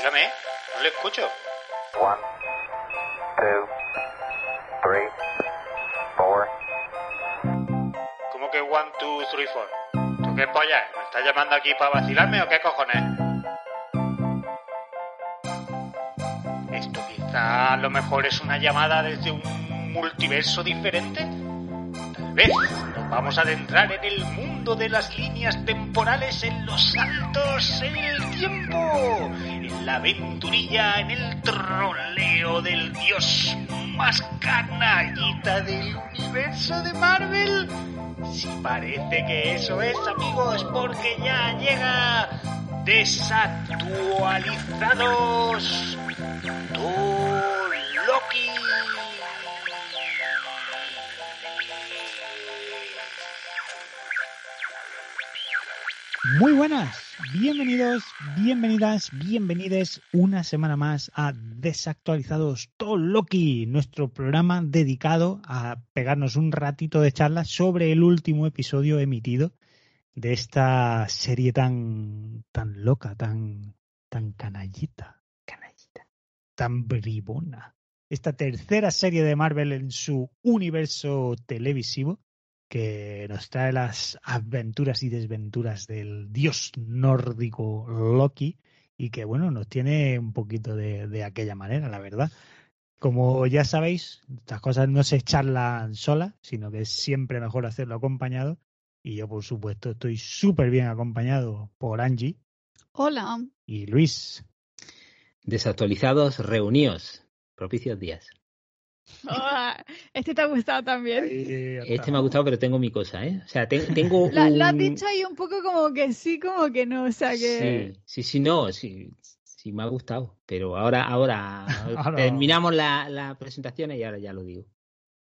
Dígame, no le escucho. One, two, three, four. ¿Cómo que one, two, three, four? ¿Tú qué polla? ¿Me estás llamando aquí para vacilarme o qué cojones? ¿Esto quizá a lo mejor es una llamada desde un multiverso diferente? Tal vez nos vamos a adentrar en el mundo de las líneas temporales, en los saltos en el tiempo, en la aventurilla, en el troleo del dios más canallita del universo de Marvel. Si parece que eso es, amigos, porque ya llega desactualizados. Tu Loki. Muy buenas, bienvenidos, bienvenidas, bienvenides una semana más a Desactualizados todo Loki, nuestro programa dedicado a pegarnos un ratito de charla sobre el último episodio emitido de esta serie tan tan loca, tan tan canallita, canallita, tan bribona. Esta tercera serie de Marvel en su universo televisivo que nos trae las aventuras y desventuras del dios nórdico Loki y que bueno, nos tiene un poquito de, de aquella manera, la verdad. Como ya sabéis, estas cosas no se charlan solas, sino que es siempre mejor hacerlo acompañado. Y yo, por supuesto, estoy súper bien acompañado por Angie Hola. y Luis. Desactualizados, reuníos. Propicios días. Este te ha gustado también. Este me ha gustado, pero tengo mi cosa, ¿eh? O sea, te- tengo La- Lo has un- dicho ahí un poco como que sí, como que no. O sea que. Sí, sí, sí, no, sí, sí me ha gustado. Pero ahora, ahora, Ahora- terminamos la, la presentación y ahora ya lo digo.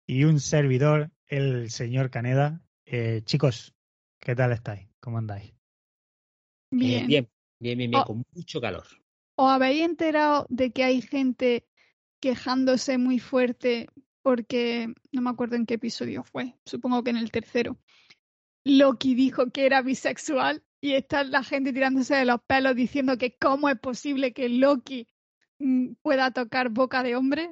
Y un servidor, el señor Caneda. Eh, chicos, ¿qué tal estáis? ¿Cómo andáis? Eh, Bien. bien, bien, bien, bien, Oh. con mucho calor. ¿Os habéis enterado de que hay gente quejándose muy fuerte porque no me acuerdo en qué episodio fue, supongo que en el tercero. Loki dijo que era bisexual y está la gente tirándose de los pelos diciendo que cómo es posible que Loki mm, pueda tocar boca de hombre.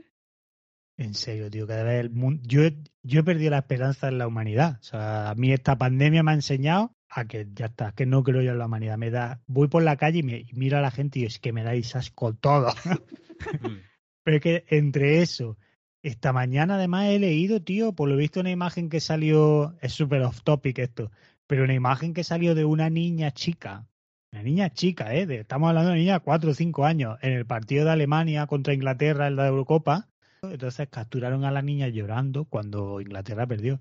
En serio, tío, cada vez el mundo... Yo, he- yo he perdido la esperanza en la humanidad. O sea, a mí esta pandemia me ha enseñado a que ya está, que no creo yo en la humanidad. Me da, voy por la calle y, me, y miro a la gente y es que me dais asco todo. Pero es que entre eso, esta mañana además he leído, tío, por lo visto una imagen que salió, es súper off topic esto, pero una imagen que salió de una niña chica, una niña chica, ¿eh? De- estamos hablando de una niña de 4 o 5 años, en el partido de Alemania contra Inglaterra en la Eurocopa, entonces capturaron a la niña llorando cuando Inglaterra perdió.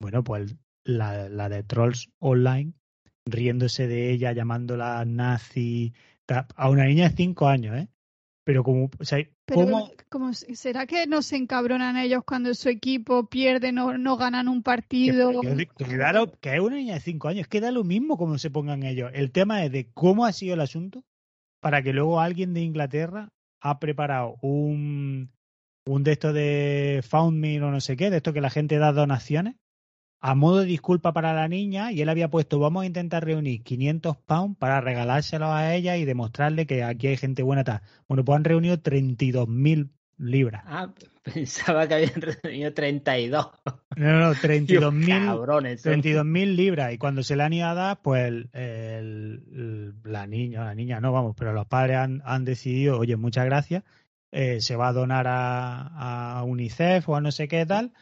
Bueno, pues la, la de Trolls Online, riéndose de ella, llamándola nazi, a una niña de 5 años, ¿eh? Pero como, o sea, Pero, ¿cómo? ¿cómo se- ¿será que no se encabronan ellos cuando su equipo pierde, no, no ganan un partido? que- que da lo- que es una niña de 5 años, que da lo mismo como se pongan ellos. El tema es de cómo ha sido el asunto para que luego alguien de Inglaterra ha preparado un, un de estos de Found Me o no sé qué, de esto que la gente da donaciones, a modo de disculpa para la niña, y él había puesto, vamos a intentar reunir 500 pounds para regalárselos a ella y demostrarle que aquí hay gente buena. Tal. Bueno, pues han reunido 32.000 libras. Ah, pensaba que habían reunido 32. No, no, no, Dios, 32.000 cabrones. son. 32.000 libras y cuando se le han ido a dar, pues el- el- el- la niña, la niña no, vamos, pero los padres han, han decidido, oye, muchas gracias, eh, se va a donar a, a UNICEF o a no sé qué tal.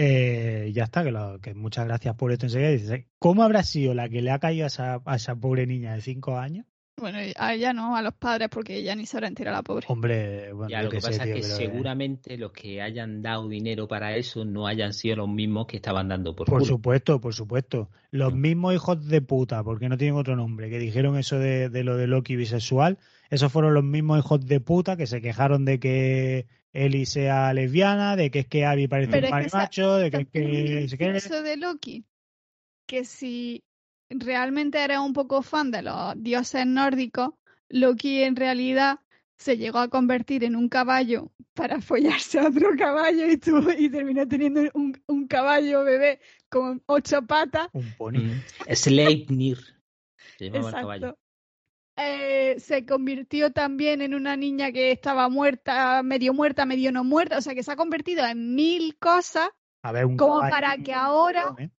Eh, ya está, que, lo- que muchas gracias por esto enseguida. Dices, ¿cómo habrá sido la que le ha caído a esa, a esa pobre niña de cinco años? Bueno, a ella no, a los padres, porque ella ni se habrá enterado la pobre. Hombre, bueno, Ya, lo que sé, pasa tío, es que pero, eh, seguramente los que hayan dado dinero para eso no hayan sido los mismos que estaban dando por, Por culo. supuesto, por supuesto. Los Mm. mismos hijos de puta, porque no tienen otro nombre, que dijeron eso de, de lo de Loki bisexual, esos fueron los mismos hijos de puta que se quejaron de que Ellie sea lesbiana, de que es que Abby parece Pero un es que esa- marimacho, de que es que... Eso de Loki, que si realmente eres un poco fan de los dioses nórdicos, Loki en realidad se llegó a convertir en un caballo para follarse a otro caballo y, tuvo, y terminó teniendo un, un caballo bebé con ocho patas. Un pony. Mm. Sleipnir. Se llamaba el caballo. Eh, se convirtió también en una niña que estaba muerta, medio muerta, medio no muerta, o sea que se ha convertido en mil cosas A ver, un Como caballo, para que ahora- ¿eh?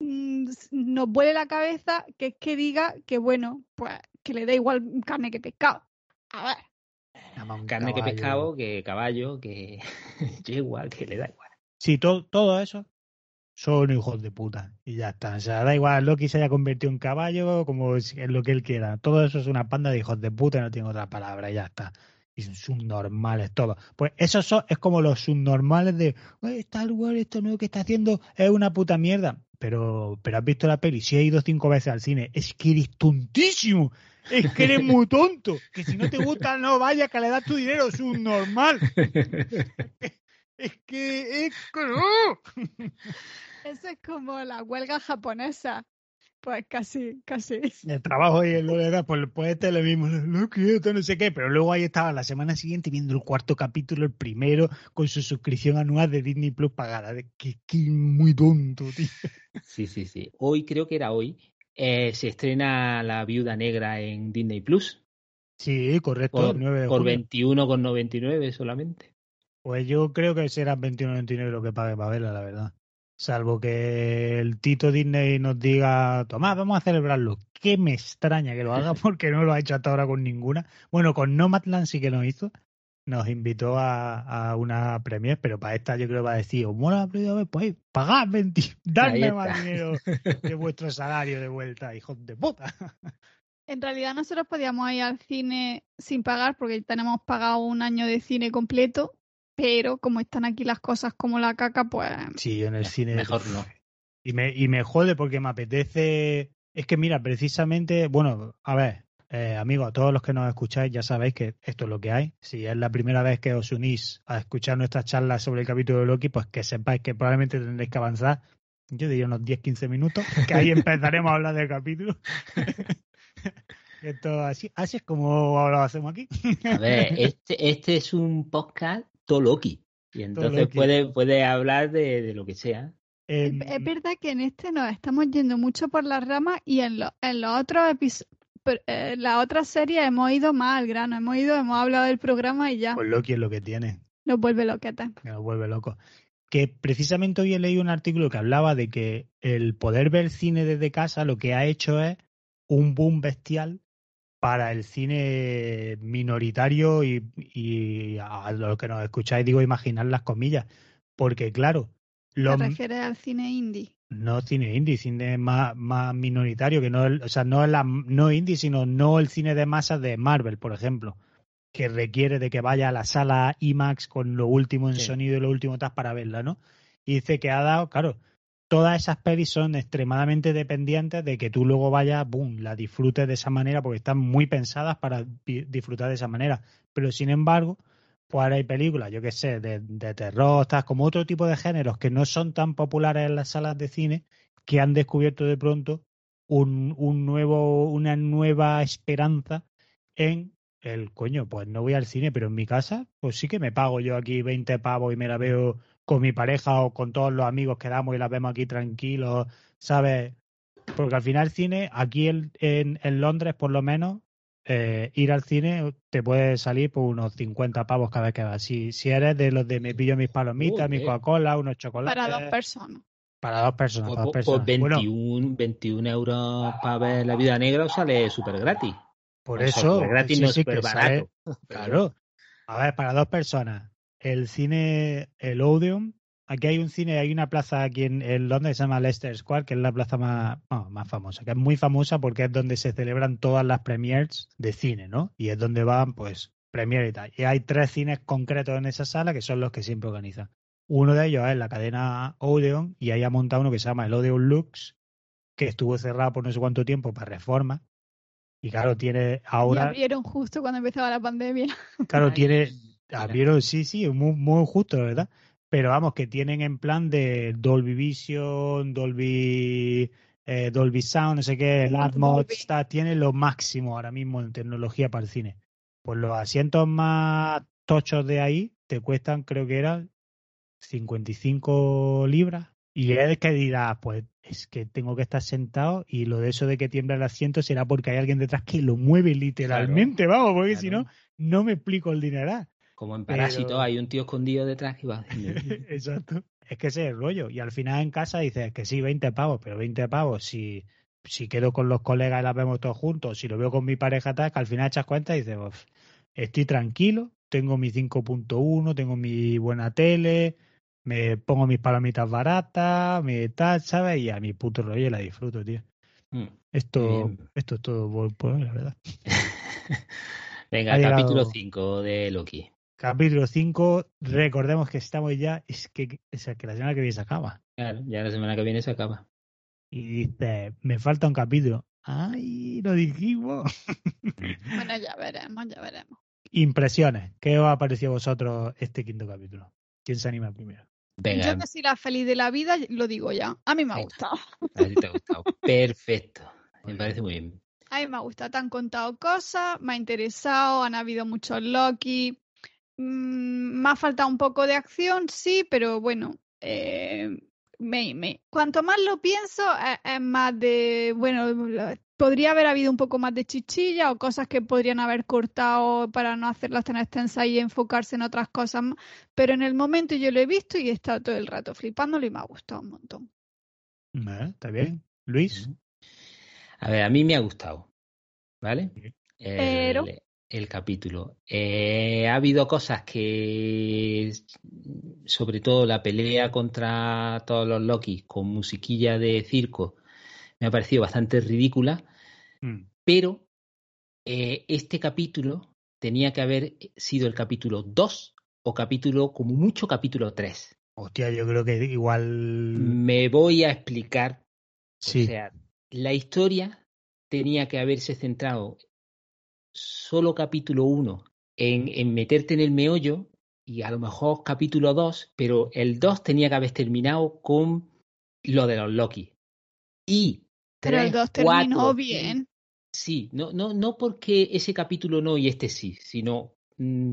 mm, nos vuele la cabeza que es que diga que bueno, pues que le da igual carne que pescado. A ver, Carne que pescado, que caballo, que yegua, que le da igual. Sí, todo, todo eso son hijos de puta. Y ya está. O sea, da igual, Loki se haya convertido en caballo, como es lo que él quiera. Todo eso es una panda de hijos de puta, no tiene otra palabra, y ya está. Y son subnormales todos. Pues eso son, es como los subnormales de "Oye, Star Wars, esto nuevo que está haciendo es una puta mierda. Pero, pero has visto la peli, si he ido cinco veces al cine, es que eres tontísimo. Es que eres muy tonto. Que si no te gusta, no vayas, que le das tu dinero, subnormal. Es que es que no. eso es como la huelga japonesa. Pues casi, casi. el trabajo y el de edad, pues, este es lo mismo, lo que esto no sé qué, pero luego ahí estaba la semana siguiente viendo el cuarto capítulo, el primero, con su suscripción anual de Disney Plus pagada. De que, que muy tonto, tío. Sí, sí, sí. Hoy, creo que era hoy, eh, se estrena La Viuda Negra en Disney Plus Sí, correcto, por, el 9 de por julio. 21,99 solamente. Pues yo creo que será 21.99 lo que pague para verla, la verdad. Salvo que el Tito Disney nos diga, Tomás, vamos a celebrarlo. Que me extraña que lo haga porque no lo ha hecho hasta ahora con ninguna. Bueno, con Nomadland sí que lo hizo. Nos invitó a, a una premier, pero para esta yo creo que va a decir, ¿os mola la primera vez? Pues pagad 20, Ahí dadme más dinero de vuestro salario de vuelta, hijos de puta. En realidad nosotros podíamos ir al cine sin pagar porque tenemos pagado un año de cine completo, pero como están aquí las cosas como la caca, pues Sí, yo en el cine. Mejor no. Y me, y me jode porque me apetece. Es que mira, precisamente, bueno, a ver, eh, amigos, todos los que nos escucháis ya sabéis que esto es lo que hay. Si es la primera vez que os unís a escuchar nuestras charlas sobre el capítulo de Loki, pues que sepáis que probablemente tendréis que avanzar, yo diría unos 10-15 minutos, que ahí empezaremos a hablar del capítulo. Esto así, así es como lo hacemos aquí. A ver, este, este es un podcast Toloki. Y entonces Loki. puede, puede hablar de, de lo que sea. Es, Em, es verdad que en este nos estamos yendo mucho por las ramas y en, lo- en los otros episodios, en la otra serie hemos ido más al grano, hemos ido, hemos hablado del programa y ya pues Loki es lo que tiene. nos vuelve loquetas. me lo vuelve loco. Que precisamente hoy he leído un artículo que hablaba de que el poder ver cine desde casa lo que ha hecho es un boom bestial para el cine minoritario y, y a los que nos escucháis digo imaginar las comillas. Porque claro, ¿Te refieres al cine indie? no cine indie, cine más, más minoritario, que no, o sea, no la, no indie, sino no el cine de masas de Marvel, por ejemplo, que requiere de que vaya a la sala IMAX con lo último en Sí. sonido y lo último tal para verla, ¿no? Y dice que ha dado, claro, todas esas pelis son extremadamente dependientes de que tú luego vayas, boom, la disfrutes de esa manera porque están muy pensadas para di- disfrutar de esa manera. Pero sin embargo, pues ahora hay películas, yo qué sé, de, de terror, como otro tipo de géneros que no son tan populares en las salas de cine, que han descubierto de pronto un, un nuevo, una nueva esperanza en el coño, pues no voy al cine, pero en mi casa, pues sí que me pago yo aquí 20 pavos y me la veo con mi pareja o con todos los amigos que damos y la vemos aquí tranquilos, ¿sabes? Porque al final el cine, aquí en, en, en Londres por lo menos, eh, ir al cine te puede salir por unos 50 pavos cada vez que vas. Si, si eres de los de me pillo mis palomitas, mi Joder. Coca-Cola, unos chocolates. Para dos personas. Para dos personas. Pues, para dos pues personas. Bueno, 21, 21 euros para ver La Vida Negra sale súper gratis. por O sea, eso. súper gratis sí, no sí, súper que sale- barato. Claro. A ver, para dos personas. El cine, el Odeon, aquí hay un cine, hay una plaza aquí en, en Londres que se llama Leicester Square, que es la plaza más, más famosa, que es muy famosa porque es donde se celebran todas las premiers de cine, ¿no? Y es donde van, pues, premier y tal. Y hay tres cines concretos en esa sala que son los que siempre organizan. Uno de ellos es la cadena Odeon y ahí ha montado uno que se llama el Odeon Lux, que estuvo cerrado por no sé cuánto tiempo para reforma. Y claro, tiene Y ahora, abrieron justo cuando empezaba la pandemia. claro, tiene. Abrieron, sí, sí, muy, muy justo, ¿verdad? Pero vamos, que tienen en plan de Dolby Vision, Dolby, eh, Dolby Sound, no sé qué, el Dolby. está, tiene lo máximo ahora mismo en tecnología para el cine. Pues los asientos más tochos de ahí te cuestan, creo que eran 55 libras. Y es que dirás, pues es que tengo que estar sentado y lo de eso de que tiembla el asiento será porque hay alguien detrás que lo mueve literalmente, vamos, porque si no, Claro. no me explico el dineral. Como en Pero- Parásito hay un tío escondido detrás que va haciendo. Exacto. Es que ese es el rollo. Y al final en casa dices que sí, 20 pavos, pero 20 pavos, si, si quedo con los colegas y las vemos todos juntos, si lo veo con mi pareja, tal, que al final echas cuenta y dices, "Uf, estoy tranquilo, tengo mi 5.1, tengo mi buena tele, me pongo mis palomitas baratas, me tal, ¿sabes? Y a mi puto rollo y la disfruto, tío. Mm. Esto, Bien. esto es todo por, por la verdad. Venga, Ha llegado- capítulo 5 de Loki. Capítulo 5, recordemos que estamos ya, es que, es que la semana que viene se acaba. Claro, ya la semana que viene se acaba. y dice, me falta un capítulo. ¡Ay, lo dijimos! Bueno, ya veremos, ya veremos. Impresiones. ¿Qué os ha parecido a vosotros este quinto capítulo? ¿Quién se anima primero? Venga, Yo que soy la feliz de la vida, lo digo ya. A mí me ha gustado. a si te ha gustado. Perfecto. Me parece muy bien. A mí me ha gustado. Te han contado cosas, me ha interesado, han habido muchos Loki. Mm, me ha faltado un poco de acción, sí, pero bueno, eh, me, me- cuanto más lo pienso, es, es más de, bueno, podría haber habido un poco más de chichilla o cosas que podrían haber cortado para no hacerlas tan extensas y enfocarse en otras cosas más. Pero en el momento yo lo he visto y he estado todo el rato flipándolo y me ha gustado un montón. ¿Eh? ¿Está bien? ¿Luis? A ver, a mí me ha gustado. ¿Vale? El, Pero- el capítulo. Eh, ha habido cosas que, sobre todo la pelea contra todos los Loki con musiquilla de circo, me ha parecido bastante ridícula. Mm. pero eh, este capítulo tenía que haber sido el capítulo 2 o capítulo, como mucho, capítulo 3. Hostia, yo creo que igual... Me voy a explicar. Sí. O sea, la historia tenía que haberse centrado solo capítulo 1 en, en meterte en el meollo y a lo mejor capítulo 2, pero el 2 tenía que haber terminado con lo de los Loki. Y Pero el 3, 2 terminó 4, bien. Sí, no, no, no porque ese capítulo no y este sí, sino mm,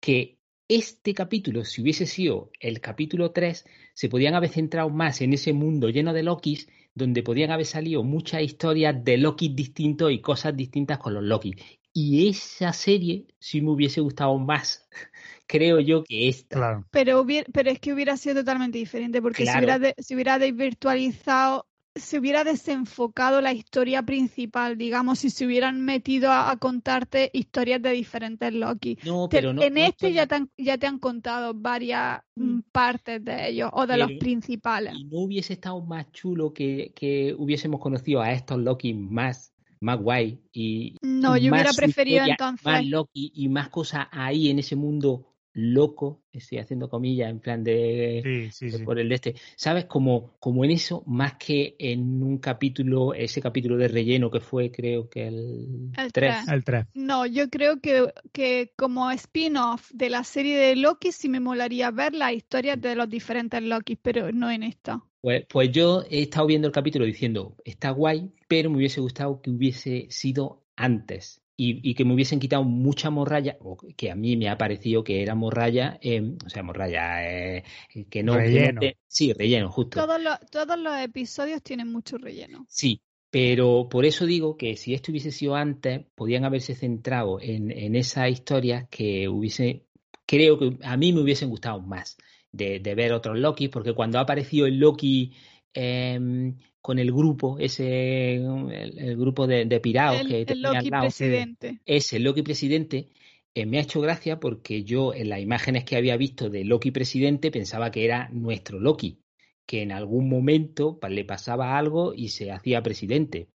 que este capítulo, si hubiese sido el capítulo 3, se podían haber centrado más en ese mundo lleno de Lokis, donde podían haber salido muchas historias de Loki distintos y cosas distintas con los Loki. Y esa serie sí me hubiese gustado más, creo yo, que esta. Claro. Pero, hubiera, pero es que hubiera sido totalmente diferente, porque Claro. si hubiera, de- si hubiera desvirtualizado, se hubiera desenfocado la historia principal, digamos, si se hubieran metido a, a contarte historias de diferentes Loki. No, Te- pero no. en no este estoy- ya te, han, ya te han contado varias mm, partes de ellos, o de los principales. Y no hubiese estado más chulo que, que hubiésemos conocido a estos Loki más, más guay y No, yo más hubiera preferido historia, entonces. más Loki y más cosas ahí en ese mundo loco, estoy haciendo comillas en plan de, Sí, sí, de sí. por el de este, ¿sabes? Como, como en eso, más que en un capítulo, ese capítulo de relleno que fue creo que el, El 3. tres. El 3. No, yo creo que, que como spin-off de la serie de Loki sí me molaría ver las historias de los diferentes Loki, pero no en esta. Pues, pues yo he estado viendo el capítulo diciendo, está guay, pero me hubiese gustado que hubiese sido antes y, y que me hubiesen quitado mucha morralla, o que a mí me ha parecido que era morralla, eh, o sea, morralla, eh, que no... que no Relleno. te- sí, relleno, justo. Todos los, todos los episodios tienen mucho relleno. Sí, pero por eso digo que si esto hubiese sido antes, podían haberse centrado en, en esas historias que hubiese, creo que a mí me hubiesen gustado más de, de ver otros Loki, porque cuando ha aparecido el Loki em, con el grupo, ese, el, el grupo de, de El, que el tenía al Loki lado, presidente. ese Loki presidente, eh, me ha hecho gracia porque yo en las imágenes que había visto de Loki presidente pensaba que era nuestro Loki, que en algún momento le pasaba algo y se hacía presidente.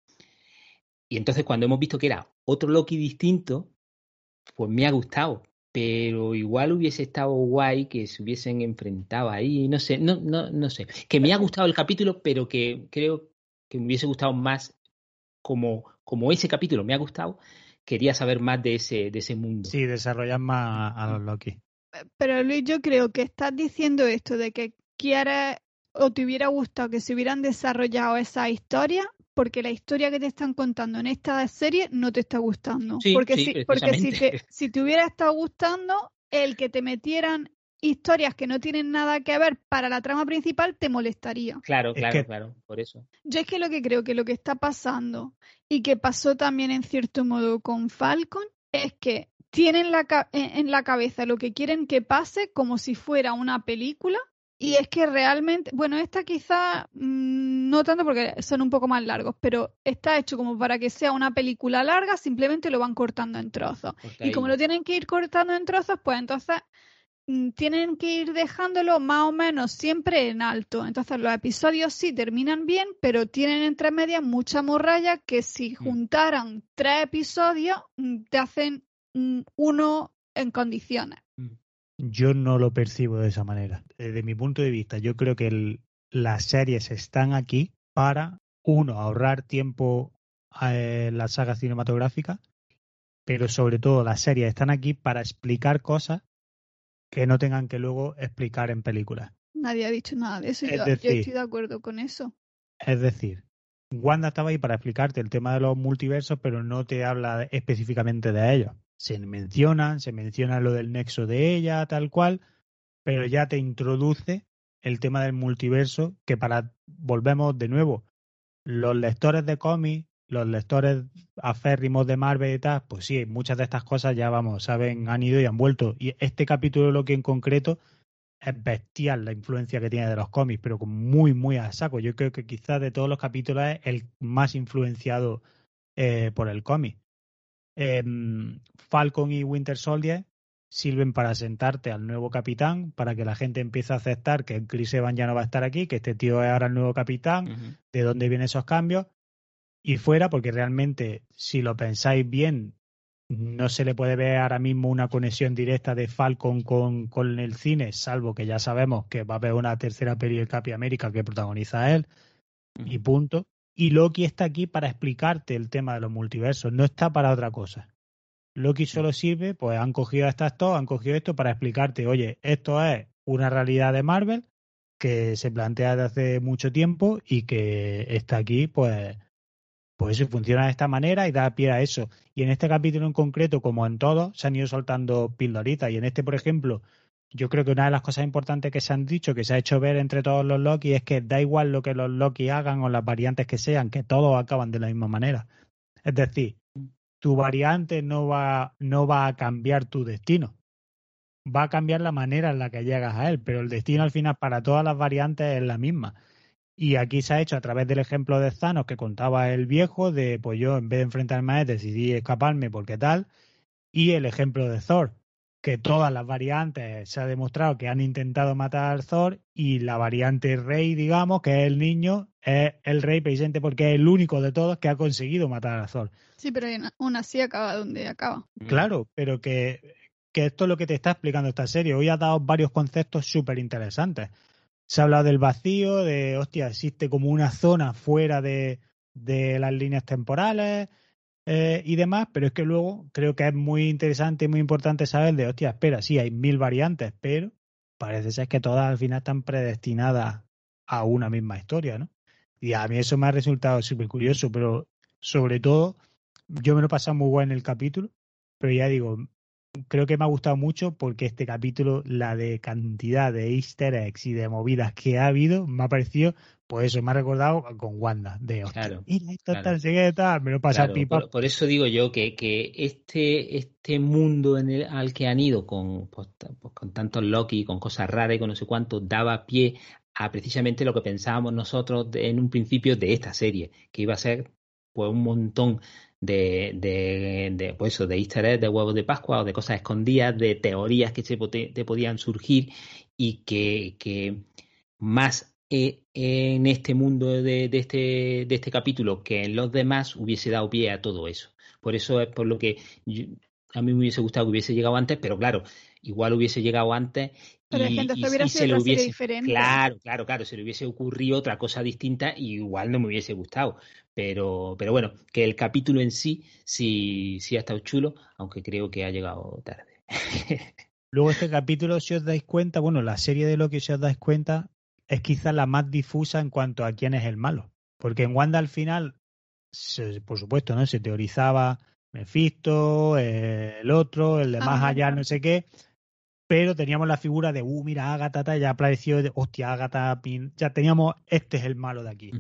Y entonces cuando hemos visto que era otro Loki distinto, pues me ha gustado. Pero igual hubiese estado guay que se hubiesen enfrentado ahí, no sé, no, no, no sé. Que me ha gustado el capítulo, pero que creo que me hubiese gustado más como, como ese capítulo me ha gustado, quería saber más de ese, de ese mundo. Sí, desarrollar más a los Loki. Pero Luis, yo creo que estás diciendo esto de que quieres o te hubiera gustado que se hubieran desarrollado esa historia porque la historia que te están contando en esta serie no te está gustando. porque si, porque si te, si te hubiera estado gustando, el que te metieran historias que no tienen nada que ver para la trama principal te molestaría. Claro, claro, claro, por eso. Yo es que lo que creo que lo que está pasando y que pasó también en cierto modo con Falcon es que tienen la, en la cabeza lo que quieren que pase como si fuera una película y es que realmente, bueno, esta quizá mm, no tanto porque son un poco más largos, pero está hecho como para que sea una película larga, simplemente lo van cortando en trozos. Y como lo tienen que ir cortando en trozos, pues entonces mm, tienen que ir dejándolo más o menos siempre en alto. Entonces los episodios sí terminan bien, pero tienen entre medias mucha morralla que si mm. juntaran tres episodios te hacen uno en condiciones. Yo no lo percibo de esa manera. Desde mi punto de vista, yo creo que las series están aquí para, uno, ahorrar tiempo en la saga cinematográfica, pero sobre todo las series están aquí para explicar cosas que no tengan que luego explicar en películas. Nadie ha dicho nada de eso. yo, yo estoy de acuerdo con eso. Es decir, Wanda estaba ahí para explicarte el tema de los multiversos, pero no te habla específicamente de ellos se mencionan, se menciona lo del nexo de ella, tal cual, pero ya te introduce el tema del multiverso, que para, volvemos de nuevo, los lectores de cómics, los lectores aférrimos de Marvel y tal, pues sí, muchas de estas cosas ya vamos, saben, han ido y han vuelto. Y este capítulo, lo que en concreto, es bestial la influencia que tiene de los cómics, pero muy, muy a saco. Yo creo que quizás de todos los capítulos es el más influenciado eh, por el cómic. Em, Falcon y Winter Soldier sirven para sentarte al nuevo capitán, para que la gente empiece a aceptar que Chris Evans ya no va a estar aquí, que este tío es ahora el nuevo capitán, de dónde vienen esos cambios, y fuera, porque realmente, si lo pensáis bien, no se le puede ver ahora mismo una conexión directa de Falcon con, con el cine, salvo que ya sabemos que va a haber una tercera peli de Capi América que protagoniza él, y punto. Y Loki está aquí para explicarte el tema de los multiversos, no está para otra cosa. Loki solo sirve, pues han cogido estas dos, han cogido esto para explicarte, oye, esto es una realidad de Marvel que se plantea desde hace mucho tiempo y que está aquí, pues, pues eso funciona de esta manera y da pie a eso. Y en este capítulo en concreto, como en todos, se han ido soltando pildoritas. Y en este, por ejemplo, yo creo que una de las cosas importantes que se han dicho, que se ha hecho ver entre todos los Loki, es que da igual lo que los Loki hagan o las variantes que sean, que todos acaban de la misma manera. Es decir, tu variante no va, no va a cambiar tu destino. Va a cambiar la manera en la que llegas a él, pero el destino al final para todas las variantes es la misma. Y aquí se ha hecho a través del ejemplo de Thanos que contaba el viejo, de pues yo en vez de enfrentarme a él decidí escaparme porque tal, y el ejemplo de Thor, que todas las variantes se ha demostrado que han intentado matar al Thor y la variante rey, digamos, que es el niño, es el rey precisamente porque es el único de todos que ha conseguido matar al Thor. Sí, pero aún así acaba donde acaba. Mm. Claro, pero que, que esto es lo que te está explicando esta serie. Hoy ha dado varios conceptos súper interesantes. Se ha hablado del vacío, de, hostia, existe como una zona fuera de, de las líneas temporales, eh, y demás, pero es que luego creo que es muy interesante y muy importante saber de, hostia, espera, sí, hay mil variantes, pero parece ser que todas al final están predestinadas a una misma historia, ¿no? Y a mí eso me ha resultado súper curioso, pero sobre todo, yo me lo he pasado muy bueno en el capítulo, pero ya digo, creo que me ha gustado mucho porque este capítulo, la de cantidad de easter eggs y de movidas que ha habido, me ha parecido pues eso me ha recordado con Wanda, de claro, mira, esto tal, me lo pasa pipa. Por, eso digo yo que, que este, este mundo en el, al que han ido con, pues, pues, con tantos Loki, con cosas raras y con no sé cuánto, daba pie a precisamente lo que pensábamos nosotros en un principio de esta serie, que iba a ser pues un montón de, de, de, pues eso, de easter eggs, de huevos de Pascua o de cosas escondidas, de teorías que se te podían surgir y que, que más eh, en este mundo de, de, este, de este capítulo que en los demás hubiese dado pie a todo eso. Por eso es por lo que a mí me hubiese gustado que hubiese llegado antes, pero claro, igual hubiese llegado antes pero y, gente, y- hubiera y sido se le hubiese diferente. claro claro claro se le hubiese ocurrido otra cosa distinta y igual no me hubiese gustado pero pero bueno que el capítulo en sí sí sí ha estado chulo aunque creo que ha llegado tarde Luego este capítulo, si os dais cuenta, bueno, la serie de Loki, si os dais cuenta, es quizás la más difusa en cuanto a quién es el malo. Porque en Wanda al final, se- por supuesto, ¿no? Se teorizaba Mephisto, eh, el otro, el de Ah, más allá, no sé qué. Pero teníamos la figura de, uh, mira, Agatha, ya apareció, de, hostia, Agatha, Pin- ya teníamos, este es el malo de aquí.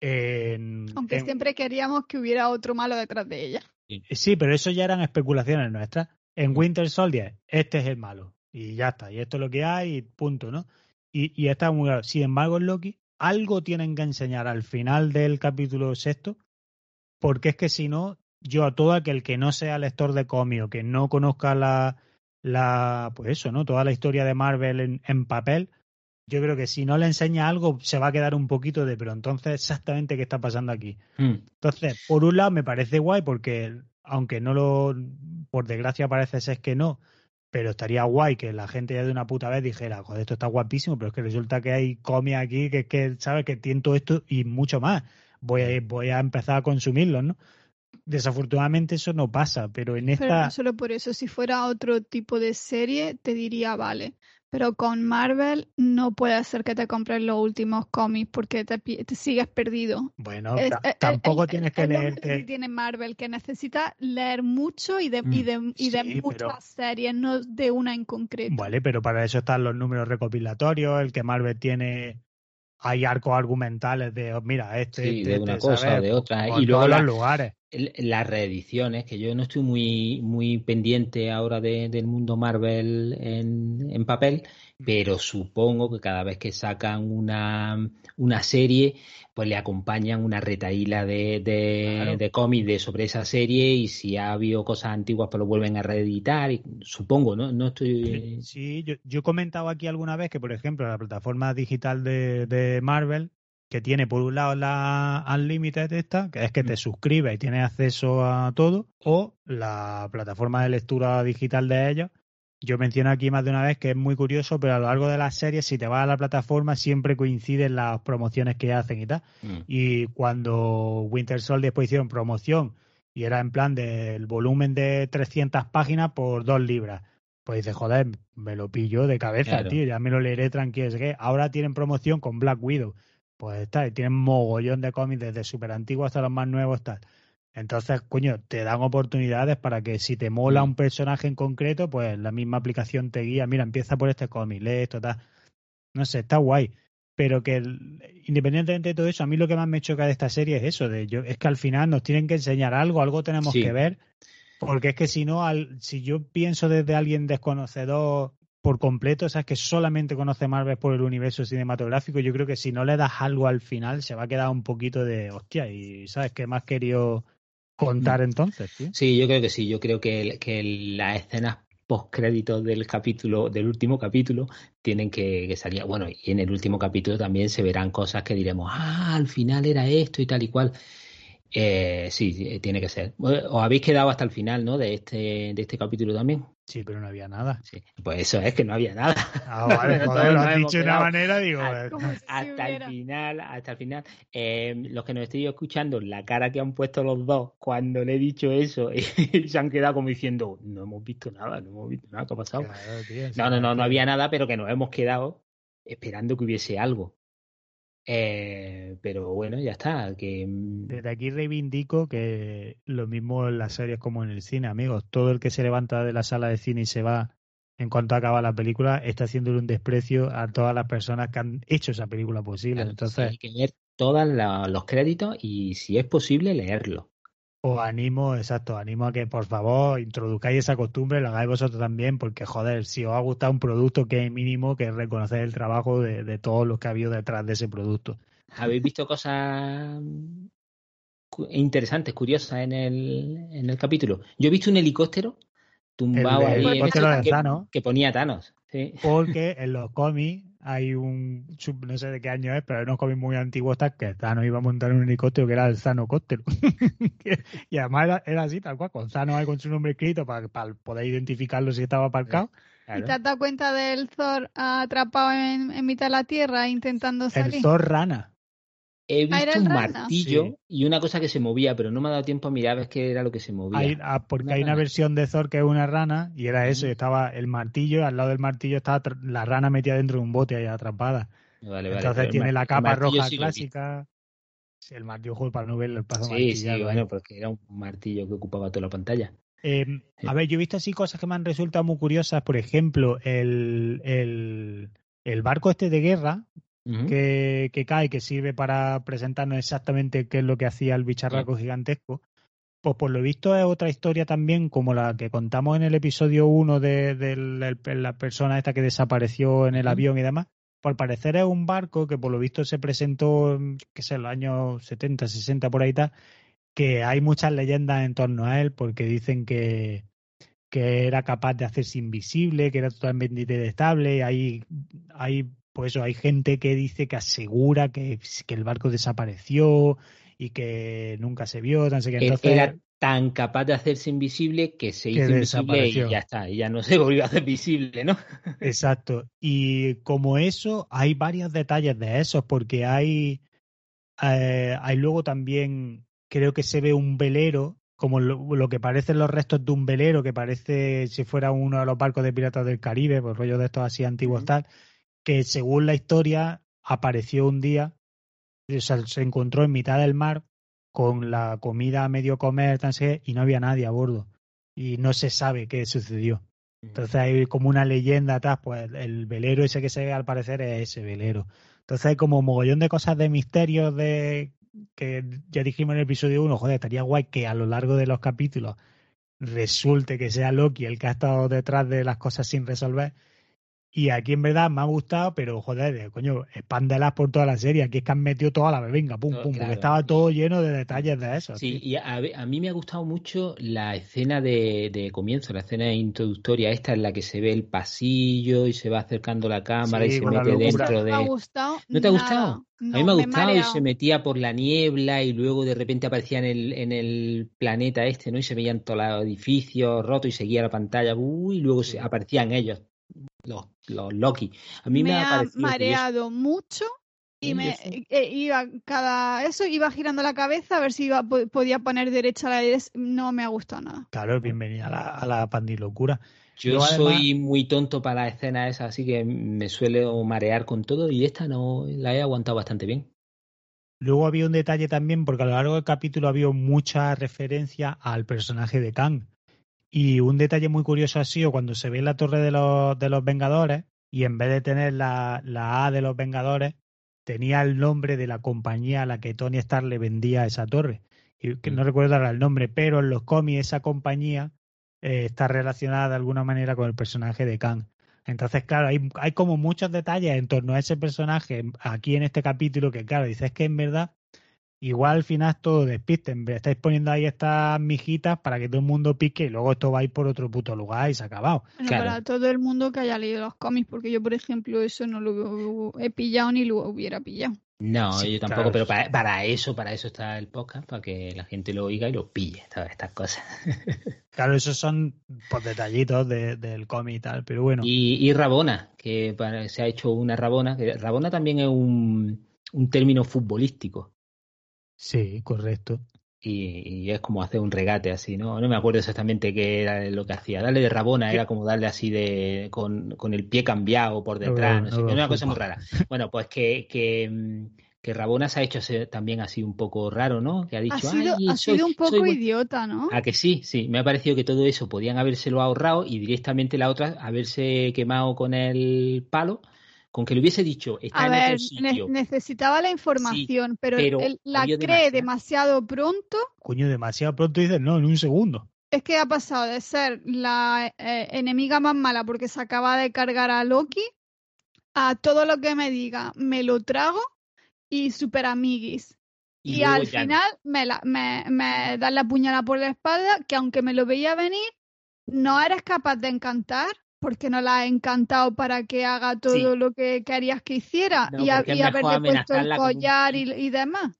En- Aunque en- siempre queríamos que hubiera otro malo detrás de ella. Sí, pero eso ya eran especulaciones nuestras. En Winter Soldier, este es el malo. Y ya está. Y esto es lo que hay, y punto, ¿no? Y, y está muy claro. Sin embargo, en Loki, algo tienen que enseñar al final del capítulo sexto, porque es que si no, yo a todo aquel que no sea lector de cómic o que no conozca la, la, pues eso, ¿no? Toda la historia de Marvel en, en papel, yo creo que si no le enseña algo, se va a quedar un poquito de, pero entonces exactamente qué está pasando aquí. Mm. Entonces, por un lado me parece guay porque, aunque no lo, por desgracia parece ser que no, pero estaría guay que la gente ya de una puta vez dijera, joder, esto está guapísimo, pero es que resulta que hay cómics aquí que, que sabes, que tienen todo esto y mucho más. Voy a, voy a empezar a consumirlos, ¿no? Desafortunadamente eso no pasa, pero en Pero esta... no solo por eso, si fuera otro tipo de serie, te diría vale. Pero con Marvel no puede ser que te compres los últimos cómics porque te, te sigues perdido. Bueno, Es- eh, eh, tampoco eh, tienes que lo que tiene Marvel, que necesita leer mucho y de, y Mm, de, y de sí, muchas pero- series, no de una en concreto. Vale, pero para eso están los números recopilatorios, el que Marvel tiene... Hay arcos argumentales de, mira, este, Sí, este, de una este, cosa de otra. Por Y luego todos la- los lugares. las reediciones, que yo no estoy muy, muy pendiente ahora de- del mundo Marvel en, en papel, pero supongo que cada vez que sacan una, una serie, pues le acompañan una retaíla de, de, Claro. de cómics de, sobre esa serie y si ha habido cosas antiguas, pues lo vuelven a reeditar, y, supongo, ¿no? No estoy... Sí, yo, yo he comentado aquí alguna vez que, por ejemplo, la plataforma digital de, de Marvel, que tiene por un lado la Unlimited esta, que es que te Mm. suscribes y tienes acceso a todo, o la plataforma de lectura digital de ellos. Yo menciono aquí más de una vez que es muy curioso, pero a lo largo de las series, si te vas a la plataforma, siempre coinciden las promociones que hacen y tal. Mm. Y cuando Winter Soldier después hicieron promoción y era en plan del volumen de 300 páginas por dos libras, pues dices, joder, me lo pillo de cabeza, Claro. tío, ya me lo leeré tranquilo. Es que ahora tienen promoción con Black Widow. Pues está, y tienen mogollón de cómics desde súper antiguos hasta los más nuevos, tal. Entonces, coño, te dan oportunidades para que si te mola Mm. un personaje en concreto, pues la misma aplicación te guía, mira, empieza por este cómic, lee esto, tal. No sé, está guay. Pero que el- independientemente de todo eso, a mí lo que más me choca de esta serie es eso, de yo, es que al final nos tienen que enseñar algo, algo tenemos Sí. que ver, porque es que si no, al, si yo pienso desde alguien desconocedor por completo, o sea, que solamente conoce Marvel por el universo cinematográfico, yo creo que si no le das algo al final, se va a quedar un poquito de hostia, y ¿sabes qué más querido contar entonces, tío? Sí, yo creo que sí. Yo creo que, que las escenas postcréditos del capítulo, del último capítulo, tienen que, que salir. Bueno, y en el último capítulo también se verán cosas que diremos, ah, al final era esto y tal y cual. Eh, sí, sí, tiene que ser. Os habéis quedado hasta el final, ¿no? De este, de este capítulo también. Sí, pero no había nada. Sí. Pues eso es que no había nada. Ah, vale, joder, lo has dicho de una manera, digo, Ah, eh, si hasta el final, hasta el final. Eh, los que nos estéis escuchando, la cara que han puesto los dos cuando le he dicho eso, y se han quedado como diciendo, no hemos visto nada, no hemos visto nada, ¿qué ha pasado? claro, tío, o No, no, no, no había nada, pero que nos hemos quedado esperando que hubiese algo. Eh, pero bueno, ya está. Que, mm, Desde aquí reivindico que lo mismo en las series como en el cine, amigos. Todo el que se levanta de la sala de cine y se va en cuanto acaba la película está haciéndole un desprecio a todas las personas que han hecho esa película posible. claro, Entonces, hay que ver todos los créditos y si es posible leerlo. Os animo, exacto, animo a que por favor introduzcáis esa costumbre, lo hagáis vosotros también, porque joder, si os ha gustado un producto, que es mínimo que reconocer el trabajo de, de todos los que ha habido detrás de ese producto. ¿Habéis visto cosas interesantes, curiosas en el, en el capítulo. Yo he visto un helicóptero tumbado El ahí en helicóptero eso de que, Thanos. que ponía Thanos. Sí. Porque en los cómics hay un, sub- no sé de qué año es, pero hay unos cómics muy antiguos que Thanos iba a montar un helicóptero que era el Zanocóptero. y además era, era así, tal cual, con Thanos ahí con su nombre escrito para, para poder identificarlo si estaba aparcado. ¿Y te has dado cuenta del Thor atrapado en, en mitad de la tierra intentando El salir? Thor Rana. He era visto un rana. martillo Sí. y una cosa que se movía, pero no me ha dado tiempo a mirar a ver qué era lo que se movía. Hay- ah, porque Una hay una versión de Thor que es una rana y era eso, y estaba el martillo, al lado del martillo estaba la rana metida dentro de un bote ahí atrapada. Vale, vale, Entonces tiene la capa roja sí clásica. Sí, el martillo, joder, para no verlo, el paso Sí, sí, bueno, porque era un martillo que ocupaba toda la pantalla. Eh, Sí. a ver, yo he visto así cosas que me han resultado muy curiosas. Por ejemplo, el, el, el barco este de guerra Que, que cae, que sirve para presentarnos exactamente qué es lo que hacía el bicharraco gigantesco. Pues por lo visto es otra historia también como la que contamos en el episodio 1 de, de la, la persona esta que desapareció en el avión y demás. Por parecer es un barco que por lo visto se presentó, en, qué sé, en los años 70, 60 por ahí tal, que hay muchas leyendas en torno a él porque dicen que, que era capaz de hacerse invisible, que era totalmente inestable. Hay, hay, pues eso, hay gente que dice que asegura que, que el barco desapareció y que nunca se vio. Él Entonces, Era tan capaz de hacerse invisible que se Que hizo invisible y ya está, y ya no se volvió a hacer visible, ¿no? Exacto. Y como eso, hay varios detalles de esos, porque hay, eh, hay luego también, creo que se ve un velero, como lo, lo que parecen los restos de un velero, que parece si fuera uno de los barcos de piratas del Caribe, por rollo de estos así antiguos tal, que según la historia apareció un día, o sea, se encontró en mitad del mar con la comida a medio comer, y no había nadie a bordo. Y no se sabe qué sucedió. Entonces hay como una leyenda atrás, pues el velero ese que se ve al parecer es ese velero. Entonces hay como mogollón de cosas de misterios de que ya dijimos en el episodio 1, joder, estaría guay que a lo largo de los capítulos resulte que sea Loki el que ha estado detrás de las cosas sin resolver. Y aquí en verdad me ha gustado, pero joder, coño, expándelas por toda la serie. Aquí es que han metido toda la venga, pum, pum, claro. porque estaba todo lleno de detalles de eso. Sí, tío. y a, a mí me ha gustado mucho la escena de, de comienzo, la escena introductoria esta en la que se ve el pasillo y se va acercando la cámara Sí, y se mete dentro no me ha de... gustado. ¿No te ha gustado? A mí me ha gustado y se metía por la niebla y luego de repente aparecía en el, en el planeta este, ¿no? Y se veían todos los edificios rotos y seguía la pantalla, uy, y luego se, aparecían ellos, los, los Loki. A mí me, me ha ha parecido curioso. mareado mucho y me sí. eh, iba cada eso iba girando la cabeza a ver si iba po- podía poner derecha la derecha. no me ha gustado nada Claro, bienvenida a la, a la pandilocura. Yo además- soy muy tonto para las escenas esas, así que me suelo marear con todo y esta no la he aguantado bastante bien. Luego había un detalle también, porque a lo largo del capítulo había mucha referencia al personaje de Kang. Y un detalle muy curioso ha sido cuando se ve la torre de los, de los Vengadores y en vez de tener la, la A de los Vengadores, tenía el nombre de la compañía a la que Tony Stark le vendía esa torre. Y que no Mm. recuerdo ahora el nombre, pero en los cómics esa compañía eh, está relacionada de alguna manera con el personaje de Kang. Entonces, claro, hay, hay como muchos detalles en torno a ese personaje aquí en este capítulo que, claro, dices que en verdad igual al final todo despiste. En vez- Estáis poniendo ahí estas mijitas para que todo el mundo pique y luego esto va a ir por otro puto lugar y se ha acabado. Bueno, Claro. para todo el mundo que haya leído los cómics porque yo por ejemplo eso no lo he pillado ni lo hubiera pillado No, Sí, yo tampoco, claro. pero para, para eso, para eso está el podcast, para que la gente lo oiga y lo pille, todas estas cosas. Claro, esos son pues, detallitos de- del cómic y tal, pero bueno. Y, y Rabona, que para- se ha hecho una Rabona, que Rabona también es un, un término futbolístico. Sí, correcto. Y, y es como hacer un regate así, ¿no? No me acuerdo exactamente qué era lo que hacía. Darle de Rabona era como darle así de con, con el pie cambiado por detrás, No, no sé no, qué, una cosa muy rara. Bueno, pues que, que, mm, que Rabona se ha hecho también así un poco raro, ¿no? Que ha dicho, ha sido, "Ay, ha soy- sido un poco buen-". idiota ¿no? A que sí, sí, me ha parecido que todo eso podían habérselo ahorrado y directamente la otra haberse quemado con el palo, con que le hubiese dicho, está a en ver otro ne- sitio. necesitaba la información pero, pero él la cree demasiado. demasiado pronto Coño, demasiado pronto dices, no, en un segundo. es que ha pasado de ser la eh, enemiga más mala porque se acaba de cargar a Loki a todo lo que me diga me lo trago y super amiguis. Y, al no. final me, la, me, me dan la puñalada por la espalda, que aunque me lo veía venir, no eres capaz de encantar, porque no la has encantado para que haga todo Sí. lo que querías que hiciera No, y, haberle puesto el collar y, demás.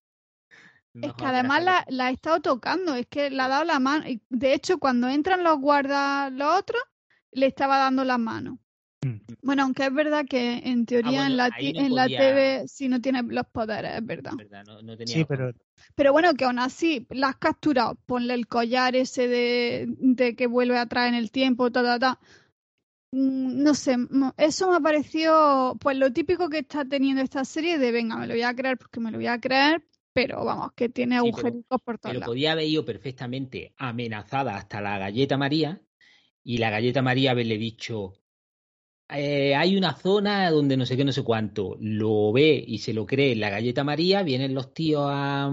Es que además la, la he estado tocando, es que le ha dado la mano. De hecho, cuando entran los guardas, los otros, le estaba dando la mano. Mm. Bueno, aunque es verdad que en teoría en bueno, la, no en la TV sí no tiene los poderes, es verdad. ¿verdad? No, no tenía Sí, pero Pero bueno, que aún así la has capturado. Ponle el collar ese de, de que vuelve atrás en el tiempo, ta, ta, ta. Mm, No sé, eso me ha parecido pues lo típico que está teniendo esta serie de venga, me lo voy a creer porque me lo voy a creer, pero vamos, que tiene Sí, agujeritos por todos Pero lados. podía haber ido perfectamente amenazada hasta la galleta María y la galleta María haberle dicho, eh, hay una zona donde no sé qué, no sé cuánto, lo ve y se lo cree la galleta María, vienen los tíos a,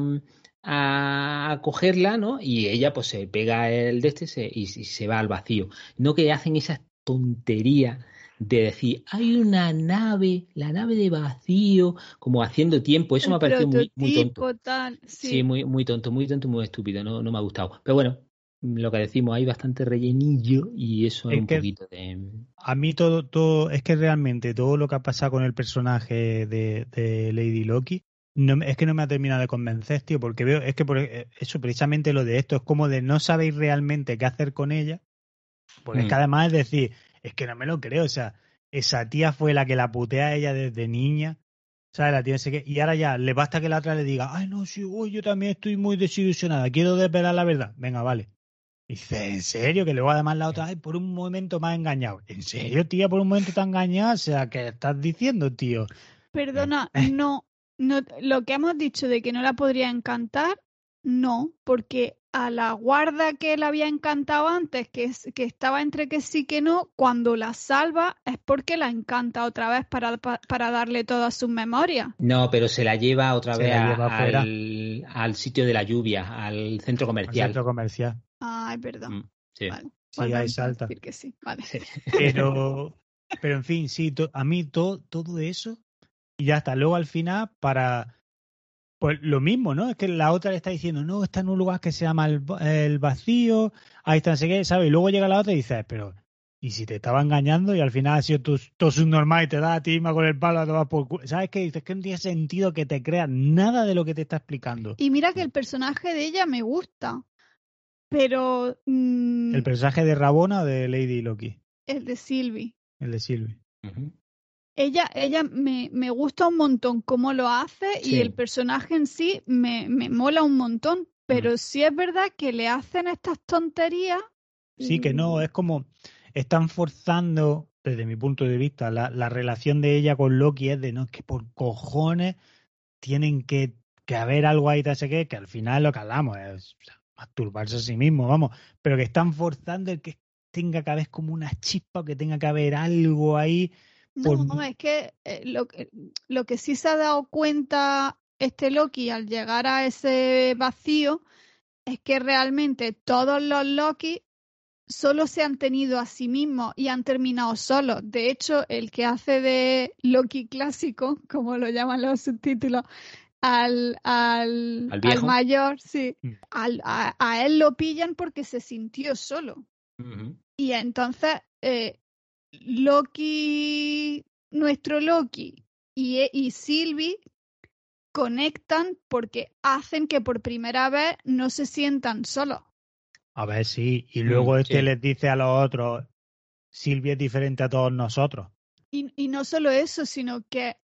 a cogerla, ¿no? Y ella pues se pega el de este se- y, y se va al vacío. No que hacen esas tonterías de decir, hay una nave, la nave de vacío, como haciendo tiempo, eso me ha parecido muy, muy tonto. tal, sí. Sí, muy, muy tonto, muy tonto, muy estúpido, no, no me ha gustado. Pero bueno, lo que decimos, hay bastante rellenillo y eso es, Es un que- poquito de... a mí todo, todo, es que realmente todo lo que ha pasado con el personaje de, de Lady Loki, no, me- es que no me ha terminado de convencer, tío, porque veo, es que por eh, eso, precisamente lo de esto, es como de no sabéis realmente qué hacer con ella, porque es Mm. que además es decir, es que no me lo creo, o sea, esa tía fue la que la putea a ella desde niña, ¿sabes? La tía ese que, y ahora ya le basta que la otra le diga, ay, no, sí, uy, yo también estoy muy desilusionada, quiero desvelar la verdad, venga, vale. Y dice, ¿en serio? Que luego además la otra, ay, por un momento me ha engañado. ¿En serio, tía? Por un momento te ha engañado. O sea, ¿qué estás diciendo, tío? Perdona, Eh. no, no, lo que hemos dicho de que no la podría encantar, no, porque a la guarda que la había encantado antes, que, es, que estaba entre que sí que no, cuando la salva es porque la encanta otra vez para, pa- para darle todas sus memorias. No, pero se la lleva otra Se vez lleva al, al sitio de la lluvia, al centro Al comercial. centro comercial. Ay, perdón. Mm, sí. Vale. Sí, ahí salta. decir que sí, vale. Pero, pero en fin, sí, to- a mí todo, todo eso. Y ya está. Luego al final, para. Pues lo mismo, ¿no? Es que la otra le está diciendo, no, está en un lugar que se llama el, va- el vacío, ahí está, no sé qué, ¿sabes? Y luego llega la otra y dices, pero, ¿y si te estaba engañando y al final ha sido tu- todo subnormal y te da a ti misma con el palo a tomar por culo? ¿Sabes qué? Dices que no tiene sentido que te creas nada de lo que te está explicando. Y mira que el personaje de ella me gusta, pero mm, ¿El personaje de Rabona o de Lady Loki? el de Sylvie. El de Sylvie. Ella, ella me, me gusta un montón cómo lo hace y el personaje en sí me, me mola un montón, pero sí es verdad que le hacen estas tonterías. Sí, que no, mm, es como están forzando, desde mi punto de vista, la, la relación de ella con Loki es de no, es que por cojones tienen que, que haber algo ahí, sé qué, que al final lo que hablamos es o sea, masturbarse a sí mismo, vamos, pero que están forzando el que tenga que haber como una chispa, que tenga que haber algo ahí. Por- No, es que, eh, lo que lo que sí se ha dado cuenta este Loki al llegar a ese vacío es que realmente todos los Loki solo se han tenido a sí mismos y han terminado solos. De hecho, el que hace de Loki clásico, como lo llaman los subtítulos, al, al, ¿Al mayor, sí, Mm. al- a, a él lo pillan porque se sintió solo. Y entonces, eh, Loki, nuestro Loki y, e- y Sylvie conectan porque hacen que por primera vez no se sientan solos. A ver, sí, y luego Mm, este sí. les dice a los otros, Silvia es diferente a todos nosotros. Y, y no solo eso, sino que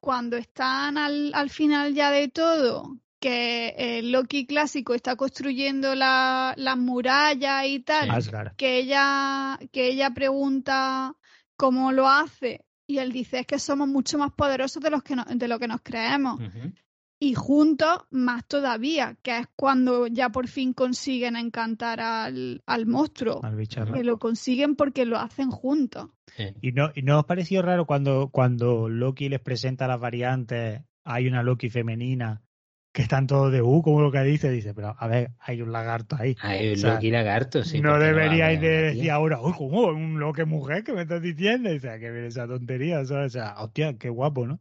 cuando están al, al final ya de todo, que el Loki clásico está construyendo la, las murallas y tal, Sí. Asgard. que ella, que ella pregunta cómo lo hace y él dice es que somos mucho más poderosos de, los que no- de lo que nos creemos y juntos más todavía, que es cuando ya por fin consiguen encantar al, al monstruo, al que lo consiguen porque lo hacen juntos. Sí. ¿Y no, ¿Y no os pareció raro cuando, cuando Loki les presenta las variantes? Hay una Loki femenina que están todos de U, como lo que dice. Dice, pero a ver, hay un lagarto ahí. Ay, O sea, Loki lagarto, sí. no ¿por qué va a deberíais haber de decir ahora, uy, ¿cómo? Un Loki mujer que me estás diciendo. O sea, que viene esa tontería. ¿sabes? O sea, hostia, qué guapo, ¿no?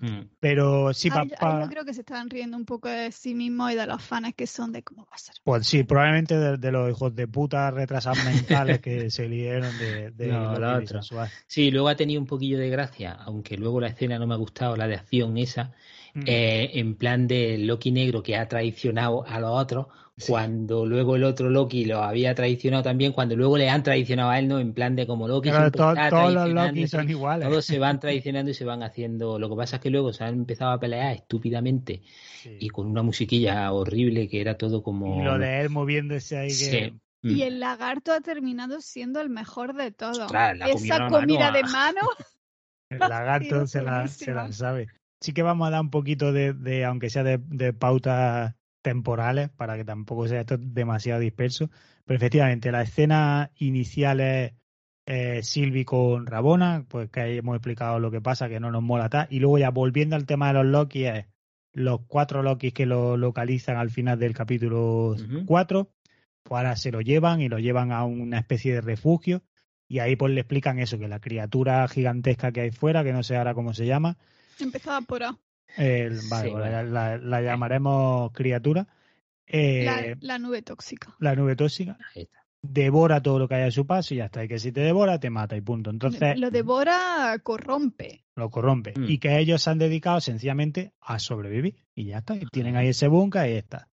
Mm. Pero sí, Ahí- pa- yo creo que se estaban riendo un poco de sí mismos y de los fans que son de cómo va a ser. pues sí, probablemente de, de los hijos de puta retrasados mentales que se liaron de, de No, la otra. Sí, luego ha tenido un poquillo de gracia, aunque luego la escena no me ha gustado, la de acción esa, Mm. eh, en plan de Loki negro que ha traicionado a los otros, Sí. cuando luego el otro Loki lo había traicionado también, cuando luego le han traicionado a él, ¿no? En plan de como Loki Claro, todos los Loki son iguales. todos se van traicionando y se van haciendo. Lo que pasa es que luego se han empezado a pelear estúpidamente Sí. y con una musiquilla horrible que era todo como. Y lo de él moviéndose ahí. Sí. Mm. Y el lagarto ha terminado siendo el mejor de todo. Comida Esa a comida de mano. El lagarto se la, se la sabe. Sí que vamos a dar un poquito de, de aunque sea de, de pautas temporales, para que tampoco sea esto demasiado disperso. Pero efectivamente, la escena inicial es eh, Sylvie con Rabona, pues que ahí hemos explicado lo que pasa, que no nos mola tal. Y luego ya volviendo al tema de los Loki, es los cuatro Lokis que lo localizan al final del capítulo Ujú. 4, pues ahora se lo llevan y lo llevan a una especie de refugio. Y ahí pues le explican eso, que la criatura gigantesca que hay fuera, que no sé ahora cómo se llama, Empezaba por A. el- vale, Sí, pues la, la- la llamaremos criatura, eh, La, la, la nube tóxica. nube tóxica, Ahí está. devora todo lo que hay a su paso y ya está. Y que si te devora, te mata y punto. Entonces Lo devora, corrompe. lo corrompe. Mm. Y que ellos se han dedicado sencillamente a sobrevivir. Y ya está. Y tienen ahí ese búnker y ya está.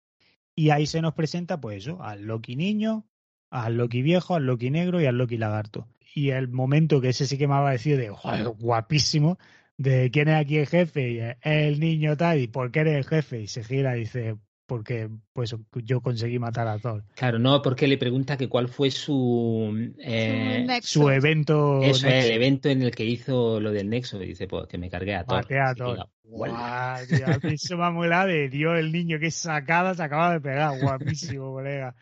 Y ahí se nos presenta, pues eso, al Loki niño, al Loki viejo, al Loki negro y al Loki lagarto. Y el momento que ese sí que me ha parecido de "Joder, guapísimo, de quién es aquí el jefe, y es el niño tal, y por qué eres el jefe, y se gira y dice, porque pues yo conseguí matar a Thor. Claro, no, porque le pregunta que cuál fue su. eh, Su evento eso es, el evento en el que hizo lo del Nexo. Y dice, pues que me cargué a Thor. Maté a Thor. diga, "Huela". Guau, tío, a mí eso me ha molado de Dios, el niño que sacada se acaba de pegar, guapísimo, colega.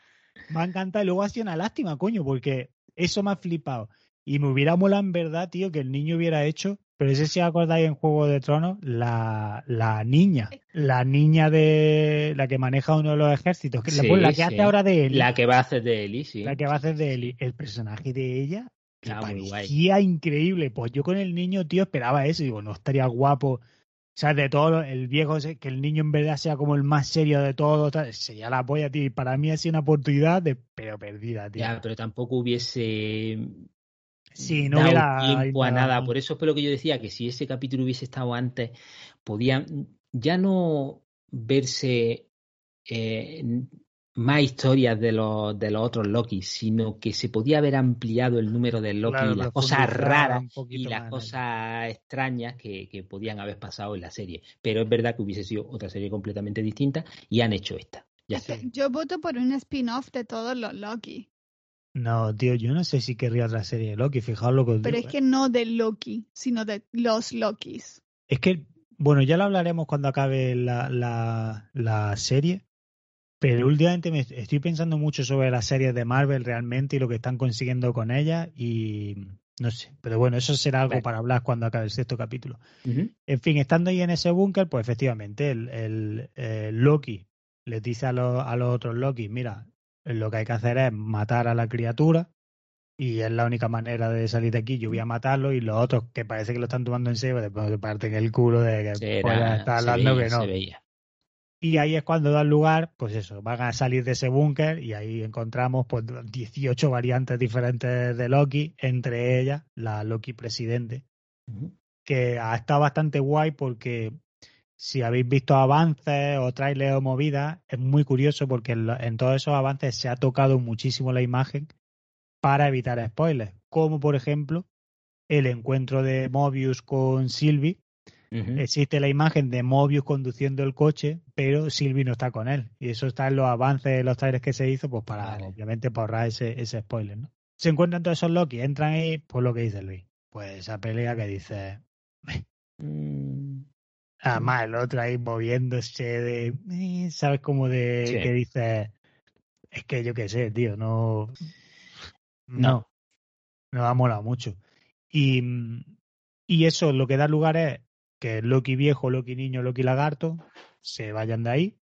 Me ha encantado y luego ha sido una lástima, coño, porque eso me ha flipado. Y me hubiera molado en verdad, tío, que el niño hubiera hecho, pero ese si acordáis en Juego de Tronos, la, la niña, la niña de la que maneja uno de los ejércitos, que es la- Sí, pues, la que sí. hace ahora de Eli, La que va a hacer de Eli, sí. la que va a hacer de Eli, el personaje de ella, que Ah, parecía increíble. Pues yo con el niño, tío, esperaba eso. Digo, no estaría guapo. O sea, de todo, el viejo, que el niño en verdad sea como el más serio de todos. tal, Sería la polla, tío. Y para mí ha sido una oportunidad de, pero perdida, tío. Ya, pero tampoco hubiese Sí, no dado hubiera tiempo a nada. Por eso fue lo que yo decía, que si ese capítulo hubiese estado antes, podían ya no verse eh, más historias de los, de los otros Loki, sino que se podía haber ampliado el número de Loki Claro, y las cosas raras y las cosas extrañas que, que podían haber pasado en la serie. Pero es verdad que hubiese sido otra serie completamente distinta y han hecho esta. Ya está. Sí. Yo voto por un spin-off de todos los Loki. No, tío, yo no sé si querría otra serie de Loki. Fijaos lo que os Pero digo, es ¿eh? que no de Loki, sino de los Lokis. Es que, bueno, ya lo hablaremos cuando acabe la, la, la serie. Pero últimamente me estoy pensando mucho sobre las series de Marvel realmente y lo que están consiguiendo con ellas. Y no sé. Pero bueno, eso será algo para hablar cuando acabe el sexto capítulo. En fin, estando ahí en ese búnker, pues efectivamente el, el, eh, Loki les dice a los, a los otros Loki, mira, lo que hay que hacer es matar a la criatura y es la única manera de salir de aquí, yo voy a matarlo y los otros que parece que lo están tomando en serio, después se parten el culo de que Sí, pues, era- está hablando veía, que no. veía. Y ahí es cuando dan lugar, pues eso, van a salir de ese búnker y ahí encontramos pues 18 variantes diferentes de Loki, entre ellas la Loki presidente, Ujú. que ha estado bastante guay porque si habéis visto avances o trailers o movidas, es muy curioso porque en, todos esos avances se ha tocado muchísimo la imagen para evitar spoilers, como por ejemplo el encuentro de Mobius con Sylvie. Existe la imagen de Mobius conduciendo el coche, pero Sylvie no está con él. Y eso está en los avances de los trailers que se hizo, pues para, Vale. obviamente, para ahorrar ese, ese spoiler, ¿no? Se encuentran todos esos Loki, entran ahí, pues lo que dice Luis. Pues esa pelea que dice, Mm, Además, el otro ahí moviéndose de. eh, ¿Sabes? Como de. Sí. que dice. Es que yo qué sé, tío, no. No. No. Ha molado mucho. Y, y eso lo que da lugar es que Loki viejo, Loki niño, Loki lagarto se vayan de ahí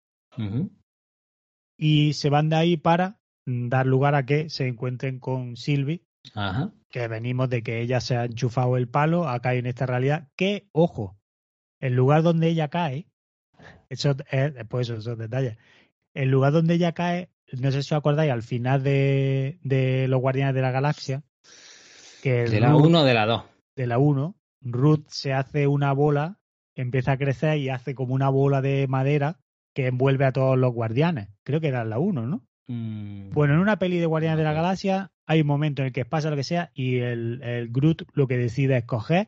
y se van de ahí para dar lugar a que se encuentren con Sylvie, Ajá. que venimos de que ella se ha enchufado el palo, acá en esta realidad, que, ojo, el lugar donde ella cae, eso es, pues eso, esos detalles. El lugar donde ella cae, no sé si os acordáis, al final de, de Los Guardianes de la Galaxia, que De la Ruth- 1 o de la 2. de la 1, Ruth se hace una bola, empieza a crecer y hace como una bola de madera que envuelve a todos los guardianes. Creo que era la 1, ¿no? Mm, Bueno, en una peli de Guardianes de la. Galaxia hay un momento en el que pasa lo que sea y el, el Groot lo que decide es coger,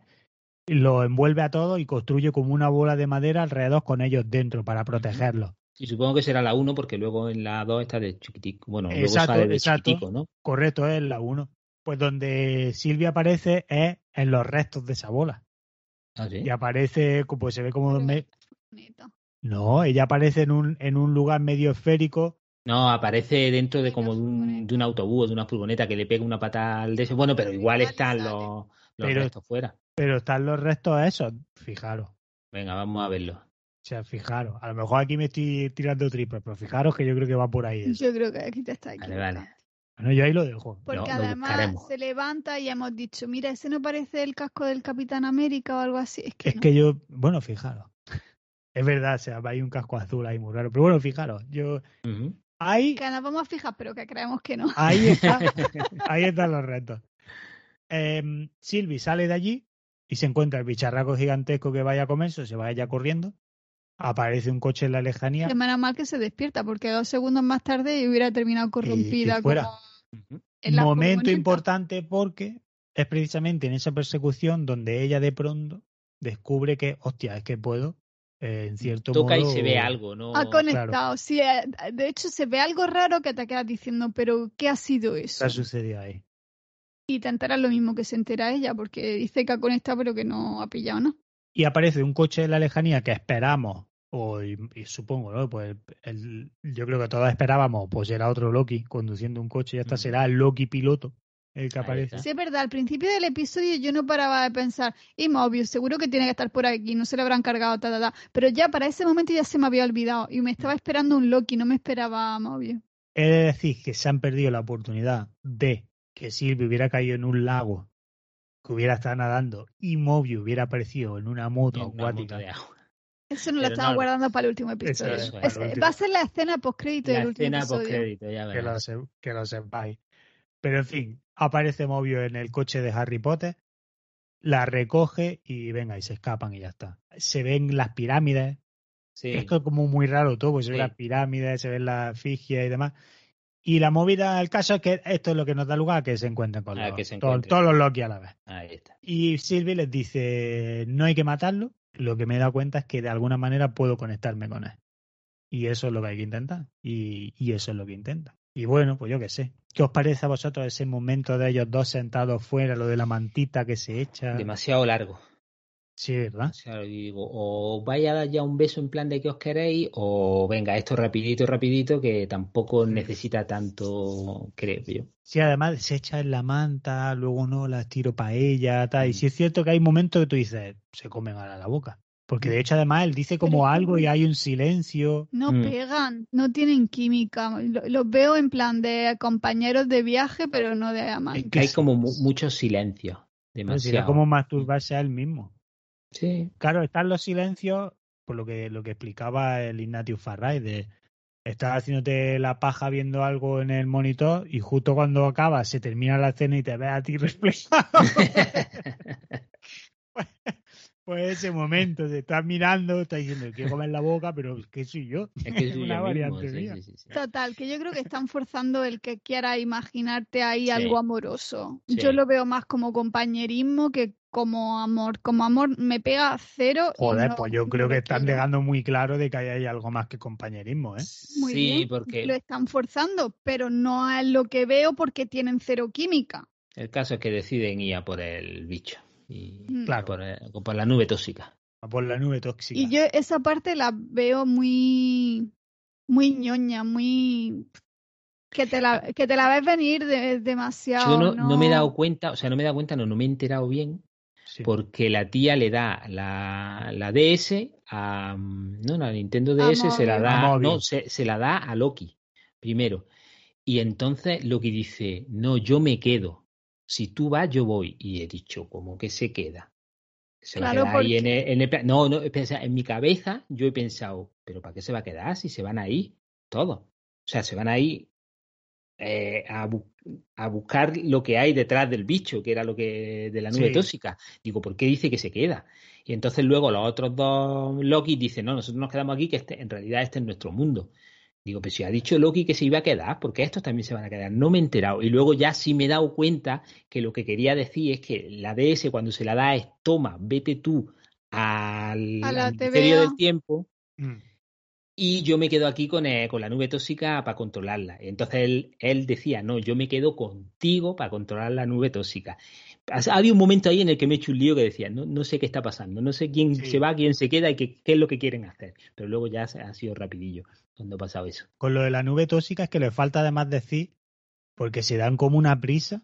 lo envuelve a todos y construye como una bola de madera alrededor con ellos dentro para protegerlos. Y supongo que será la 1 porque luego en la 2 está de chiquitico. Bueno, luego Exacto, sale de exacto. chiquitico, ¿no? Correcto, es la 1. Pues donde Silvia aparece es en los restos de esa bola. Ah, sí. Y aparece, pues se ve como... Me-. No, ella aparece en un, en un lugar medio esférico. No, aparece dentro de como de un, de un autobús de una furgoneta que le pega una patada al de ese. Bueno, pero igual están los, los Pero- restos fuera. Pero están los restos esos, fijaros. Venga, vamos a verlo. O sea, fijaros. A lo mejor aquí me estoy tirando triples, pero fijaros que yo creo que va por ahí. eso. Yo creo que aquí te está Vale, equivocando. vale. Bueno, yo ahí lo dejo. Porque lo además buscaremos. se levanta y hemos dicho, mira, ese no parece el casco del Capitán América o algo así. Es que, Es no. que yo, bueno, fijaros. Es verdad, o sea, hay un casco azul ahí muy raro. Pero bueno, fijaros, yo. Ujú. Ahí, Que nos vamos a fijar, pero que creemos que no. ahí está, ahí están los retos. Em, Sylvie sale de allí y se encuentra el bicharraco gigantesco que vaya a comerse, se vaya ya corriendo. Aparece un coche en la lejanía. Que menos mal que se despierta, porque dos segundos más tarde hubiera terminado corrompida. fuera. como en la Momento importante porque es precisamente en esa persecución donde ella de pronto descubre que, hostia, es que puedo, eh, en cierto Toca modo. y se ve algo, ¿no? Ha conectado, sí. eh, De hecho, se ve algo raro que te quedas diciendo, pero ¿qué ha sido ¿Qué eso? ha sucedido ahí? Y te enteras lo mismo que se entera ella, porque dice que ha conectado, pero que no ha pillado nada. Y aparece un coche en la lejanía que esperamos, o y, y supongo, ¿no? Pues el- yo creo que todos esperábamos, pues era otro Loki conduciendo un coche y esta Ujú. será el Loki piloto el que aparece. Sí, es verdad, al principio del episodio yo no paraba de pensar, y Mobius, seguro que tiene que estar por aquí, no se le habrán cargado, ta, ta, ta. Pero ya para ese momento ya se me había olvidado y me estaba esperando un Loki, no me esperaba a Mobius. He de decir que se han perdido la oportunidad de que Sylvie hubiera caído en un lago, que hubiera estado nadando y Mobius hubiera aparecido en una moto En una moto acuática. de agua. Eso no lo Pero estaba no, guardando para el último episodio. Es- último. va a ser la escena post-crédito del último escena episodio. postcrédito, ya que lo, se- que lo sepáis. Pero en fin, aparece Mobius en el coche de Harry Potter, la recoge y venga, y se escapan y ya está. Se ven las pirámides, Sí. esto es como muy raro todo, pues se ven las pirámides, se ven las figias y demás. Y la movida, el caso es que esto es lo que nos da lugar a que se encuentren con A los, que se todos- encuentren. todos los Loki a la vez. Ahí está. Y Sylvie les dice, no hay que matarlo, lo que me he dado cuenta es que de alguna manera puedo conectarme con él. Y eso es lo que hay que intentar. Y, y eso es lo que intenta. Y bueno, pues yo qué sé. ¿Qué os parece a vosotros ese momento de ellos dos sentados fuera, lo de la mantita que se echa? Demasiado largo. Sí, ¿verdad? O sea, y digo, o vaya a dar ya un beso en plan de que os queréis, o venga, esto rapidito, rapidito, que tampoco necesita tanto, creo yo. Sí, además se echa en la manta, luego no la tiro para ella, tal. Y Mm. sí es cierto que hay momentos que tú dices, se comen a la boca. Porque de hecho, además, él dice como Pero algo y hay un silencio. No Mm. pegan, no tienen química. Lo- Los veo en plan de compañeros de viaje, pero no de amantes. Es que hay como mu- sí. muchos silencios. Pero si era Demasiado. como masturbarse a él mismo. Sí. Claro, están los silencios, por lo que, lo que explicaba el Ignatius Farray, de estás haciéndote la paja viendo algo en el monitor y justo cuando acaba se termina la escena y te ves a ti reflejado. pues, pues ese momento de estar mirando, estás diciendo, quiero comer la boca, pero ¿qué soy yo? Es que soy una yo variante mía. sí, sí, sí. Total, que yo creo que están forzando el que quiera imaginarte ahí Sí. algo amoroso. Sí. Yo lo veo más como compañerismo que como amor. Como amor me pega cero. Joder, no- pues yo no creo que están dejando muy claro de que ahí hay algo más que compañerismo, ¿eh? Muy sí, bien, porque Lo están forzando, pero no es lo que veo porque tienen cero química. el caso es que deciden ir a por el bicho. Y Mm. Claro. por, el- por la nube tóxica. Por la nube tóxica. Y yo esa parte la veo muy, muy ñoña, muy que te la, que te la ves venir de- demasiado. Yo no, no me he dado cuenta, o sea, no me he dado cuenta, no, no me he enterado bien, Sí. porque la tía le da la, la DS a. mm, No, la Nintendo A DS se la da. No, se, se la da a Loki, primero. Y entonces Loki dice: No, yo me quedo. Si tú vas, yo voy. Y he dicho, ¿cómo que se queda? Se va Claro, a quedar ahí porque- en el, en el plan- No, no, en mi cabeza yo he pensado, ¿pero para qué se va a quedar si se van ahí todos? O sea, se van ahí eh, a, bu- a buscar lo que hay detrás del bicho, que era lo que de la nube Sí. tóxica. Digo, ¿por qué dice que se queda? Y entonces luego los otros dos Loki dicen, no, nosotros nos quedamos aquí, que este, en realidad este es nuestro mundo. Digo, pero si ha dicho Loki que se iba a quedar, porque estos también se van a quedar. No me he enterado. Y luego ya sí me he dado cuenta que lo que quería decir es que la DS cuando se la da es, toma, vete tú al, A la al Ministerio TVA. del Tiempo Mm. Y yo me quedo aquí con, eh, con la nube tóxica para controlarla. Entonces él, él decía, no, yo me quedo contigo para controlar la nube tóxica. Ha ha habido un momento ahí en el que me he hecho un lío que decía, no, no sé qué está pasando, no sé quién Sí. se va, quién se queda y qué, qué es lo que quieren hacer. Pero luego ya ha sido rapidillo cuando ha pasado eso. Con lo de la nube tóxica es que le falta además decir, porque se dan como una prisa,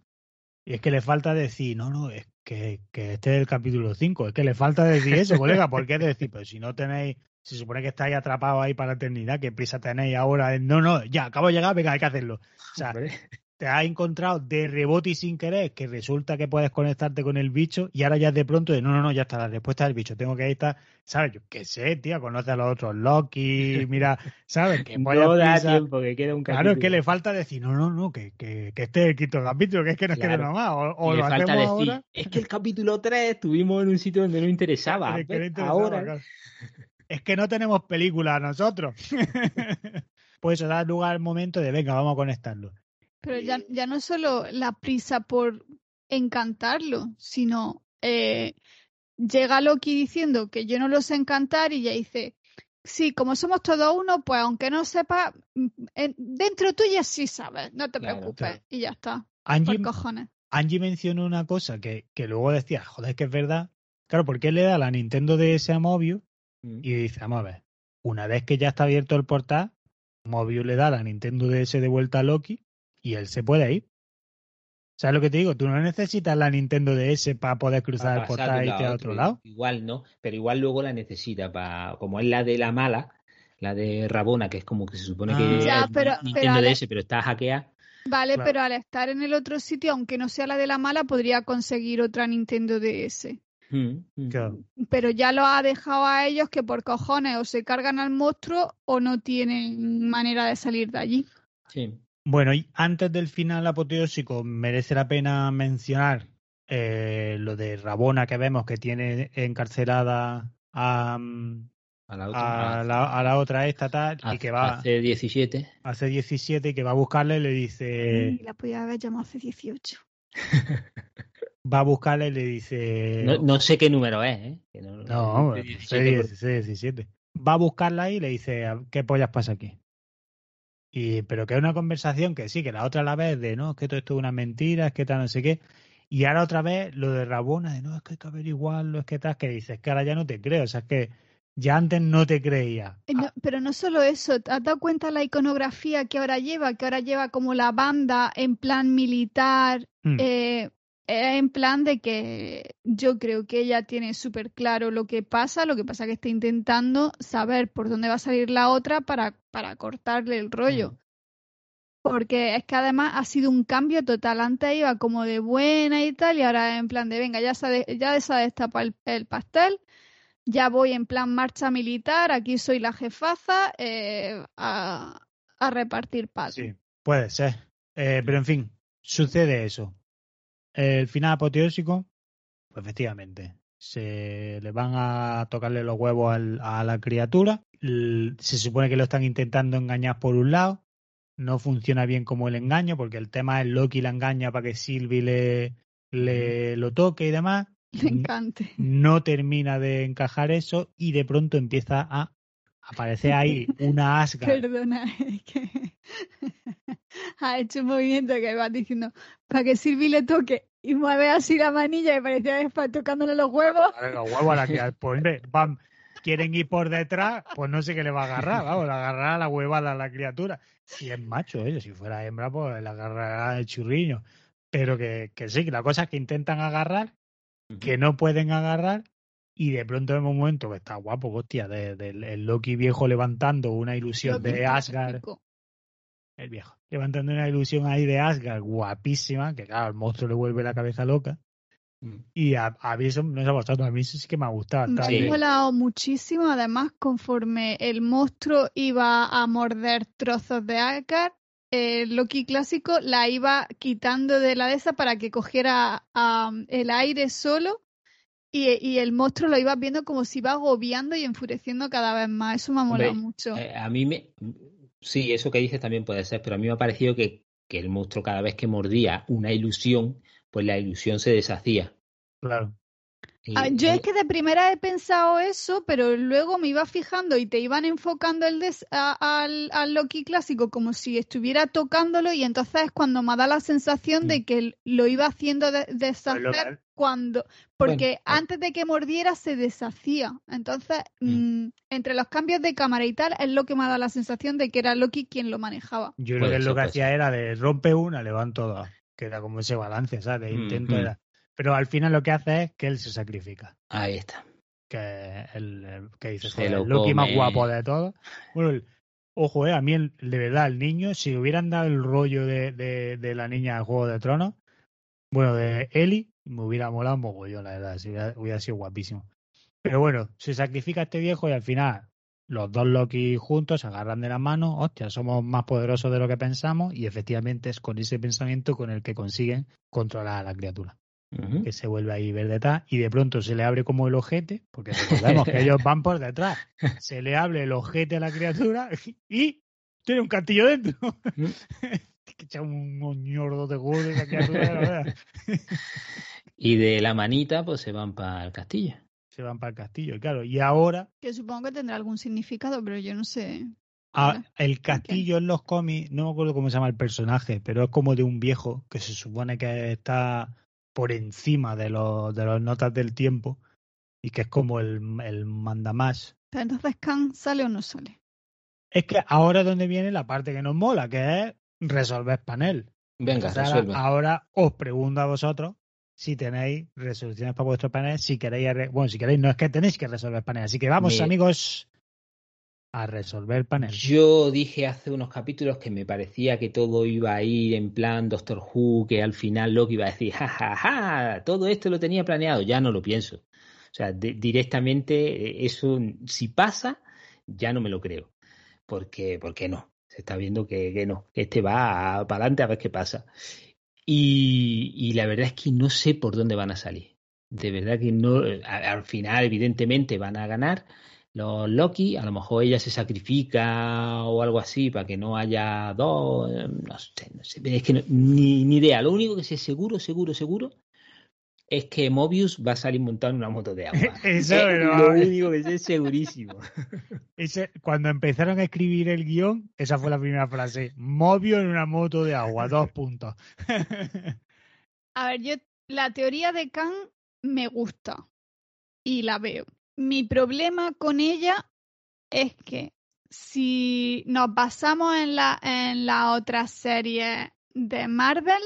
y es que le falta decir, no, no, es que, que este es el capítulo 5, es que le falta decir eso, colega, ¿por qué decir? Pues si no tenéis, se supone que estáis atrapados ahí para la eternidad, ¿qué prisa tenéis ahora? No, no, ya, acabo de llegar, venga, hay que hacerlo. O sea, Hombre, te has encontrado de rebote y sin querer que resulta que puedes conectarte con el bicho y ahora ya de pronto de no, no, no, ya está la respuesta del bicho, tengo que estar, ¿sabes? Yo qué sé, tío, conoce a los otros Loki, mira, ¿sabes? Que no da prisa. tiempo, que queda un Claro, es que capítulo. le falta decir, no, no, no, que, que, que este es el quinto capítulo, que es que nos queda Claro. uno más, o, lo hacemos decir, ahora. es que el capítulo 3 estuvimos en un sitio donde no interesaba. es que no ¿ves? interesaba, Ahora, claro. Es que no tenemos película nosotros. pues eso da lugar al momento de, venga, vamos a conectarlo. Pero ya, ya no solo la prisa por encantarlo, sino eh, llega Loki diciendo que yo no lo sé encantar y ella dice, sí, como somos todos uno, pues aunque no sepa, mm, en- dentro tuya sí sabes, no te Claro, preocupes. claro. Y ya está, Angie, por cojones. Angie mencionó una cosa que, que luego decía, joder, es que es verdad. Claro, porque él le da la Nintendo DS a Mobius Mm. y dice, vamos a ver, una vez que ya está abierto el portal, Mobius le da la Nintendo DS de vuelta a Loki y él se puede ir. ¿Sabes lo que te digo? Tú no necesitas la Nintendo DS para poder cruzar el para portal de y irte a otro lado. Igual no, pero igual luego la necesita para, como es la de la mala, la de Rabona, que es como que se supone Ah. que Ya, es pero- Nintendo pero DS, pero está hackeada. Vale, Claro. pero al estar en el otro sitio, aunque no sea la de la mala, podría conseguir otra Nintendo DS. Claro. Pero ya lo ha dejado a ellos que por cojones o se cargan al monstruo o no tienen manera de salir de allí. Sí. Bueno, y antes del final apoteósico, merece la pena mencionar eh, lo de Rabona que vemos que tiene encarcelada a, mm, A la otra. a, la, a la otra esta tal y Hace- que va Hace 17. hace 17 y que va a buscarle y le dice Y la podía haber llamado hace 18. va a buscarle y le dice No, no sé qué número es, ¿eh? Que no, no, dice sé 17 porque- 16, 17. Va a buscarla ahí y le dice, ¿qué pollas pasa aquí? Y, pero que es una conversación que sí, que la otra la vez de, no, es que todo esto es una mentira, es que tal, no sé qué. Y ahora otra vez lo de Rabona, de, no, es que hay que averiguarlo, es que tal, que dices, que ahora ya no te creo, o sea, es que ya antes no te creía. Eh, no, pero no solo eso, ¿te has dado cuenta la iconografía que ahora lleva? Que ahora lleva como la banda en plan militar, eh, eh, en plan de que yo creo que ella tiene súper claro lo que pasa, lo que pasa que está intentando saber por dónde va a salir la otra para, para cortarle el rollo. Mm. Porque es que además ha sido un cambio total. Antes iba como de buena y tal, y ahora en plan de venga, ya se ha, de- ya se ha destapado el, el pastel, ya voy en plan marcha militar, aquí soy la jefaza, eh, a, a repartir paz. Sí, puede ser. Eh, pero en fin, sucede eso. El final apoteósico, pues efectivamente, se le van a tocarle los huevos al- a la criatura. Se supone que lo están intentando engañar por un lado. No funciona bien como el engaño, porque el tema es Loki la engaña para que Sylvie le, le lo toque y demás. Me encanta. No termina de encajar eso y de pronto empieza a aparecer ahí una Asgard. Perdona, es que ha hecho un movimiento que vas diciendo para que Silvi le toque y mueve así la manilla y parecía que está tocándole los huevos. Vale, los huevos a la que pues, hombre, van, quieren ir por detrás, pues no sé qué le va a agarrar, vamos, le agarrará la huevada a la criatura. Si es macho, oye, si fuera hembra, pues le agarrará el churriño. Pero que, que sí, que la cosa es que intentan agarrar, que no pueden agarrar, y de pronto en un momento que está guapo, hostia, de- del el Loki viejo levantando una ilusión de Asgard, el viejo, levantando una ilusión ahí de Asgard guapísima, que claro, al monstruo le vuelve la cabeza loca. Mm. Y a, a mí eso no sé a vosotros, a mí eso sí que me ha gustado. Me está ha molado muchísimo, además, conforme el monstruo iba a morder trozos de ácar, el Loki clásico la iba quitando de la de esa para que cogiera el aire solo y, y el monstruo lo iba viendo como si iba agobiando y enfureciendo cada vez más. Eso me ha molado Hombre, mucho. Eh, a mí me. Sí, eso que dices también puede ser, pero a mí me ha parecido que, que el monstruo cada vez que mordía una ilusión, pues la ilusión se deshacía. Claro. Y- Ah, yo es que de primera he pensado eso, pero luego me iba fijando y te iban enfocando el des- a- al, al Loki clásico como si estuviera tocándolo y entonces es cuando me da la sensación de que l- lo iba haciendo de- deshacer Mm. Que- cuando porque Bueno, ah. antes de que mordiera se deshacía. Entonces, Mm. mm, entre los cambios de cámara y tal es lo que me ha dado la sensación de que era Loki quien lo manejaba. Yo creo que lo que hacía era de rompe una, levanto dos. Que era como ese balance, ¿sabes? De Mm, intento mm. era. Pero al final lo que hace es que él se sacrifica. Ahí está. Que el, el- que dice, Se joder, lo el Loki más guapo de todos. Bueno, el- ojo, eh, a mí el- de verdad, el niño, si hubieran dado el rollo de, de, de la niña del Juego de Tronos, bueno, de Eli, me hubiera molado un mogollón, la verdad, si hubiera, hubiera sido guapísimo. Pero bueno, se sacrifica este viejo y al final los dos Loki juntos se agarran de la mano, hostia, somos más poderosos de lo que pensamos y efectivamente es con ese pensamiento con el que consiguen controlar a la criatura Que se vuelve ahí ver detrás y de pronto se le abre como el ojete, porque recordemos que ellos van por detrás, se le abre el ojete a la criatura y tiene un castillo dentro. Mm. que echa un ñordo de gordo esa criatura, la verdad. Y de la manita, pues se van para el castillo. Se van para el castillo, claro. Y ahora Que supongo que tendrá algún significado, pero yo no sé. a- Vale. el castillo en los cómics, no me acuerdo cómo se llama el personaje, pero es como de un viejo que se supone que está por encima de los, de las notas del tiempo y que es como el, el mandamás Pero entonces Khan sale o no sale. Es que ahora es donde viene la parte que nos mola, que es resolver panel. Venga, Entonces ahora, resuelve. ahora os pregunto a vosotros si tenéis resoluciones para vuestro panel, si queréis, bueno, si queréis, no es que tenéis que resolver panel. Así que vamos, Mi- amigos, a resolver panel. Yo dije hace unos capítulos que me parecía que todo iba a ir en plan Doctor Who, que al final Loki iba a decir, ja, ja, ja, todo esto lo tenía planeado. Ya no lo pienso. O sea, directamente eh, eso, si pasa, ya no me lo creo. Porque, porque no. Se está viendo que, que no. Que este va para adelante a ver qué pasa. Y, y la verdad es que no sé por dónde van a salir. De verdad que no. eh, Al final, evidentemente, van a ganar los Loki, a lo mejor ella se sacrifica o algo así para que no haya dos, eh, no sé, no sé, es que no- ni, ni idea. Lo único que sé seguro, seguro, seguro es que Mobius va a salir montado en una moto de agua. Eso, es pero- lo único que sé segurísimo. Ese- cuando empezaron a escribir el guion, esa fue la primera frase. Movio en una moto de agua, dos puntos. A ver, yo la teoría de Khan me gusta y la veo. Mi problema con ella es que si nos basamos en la en la otra serie de Marvel,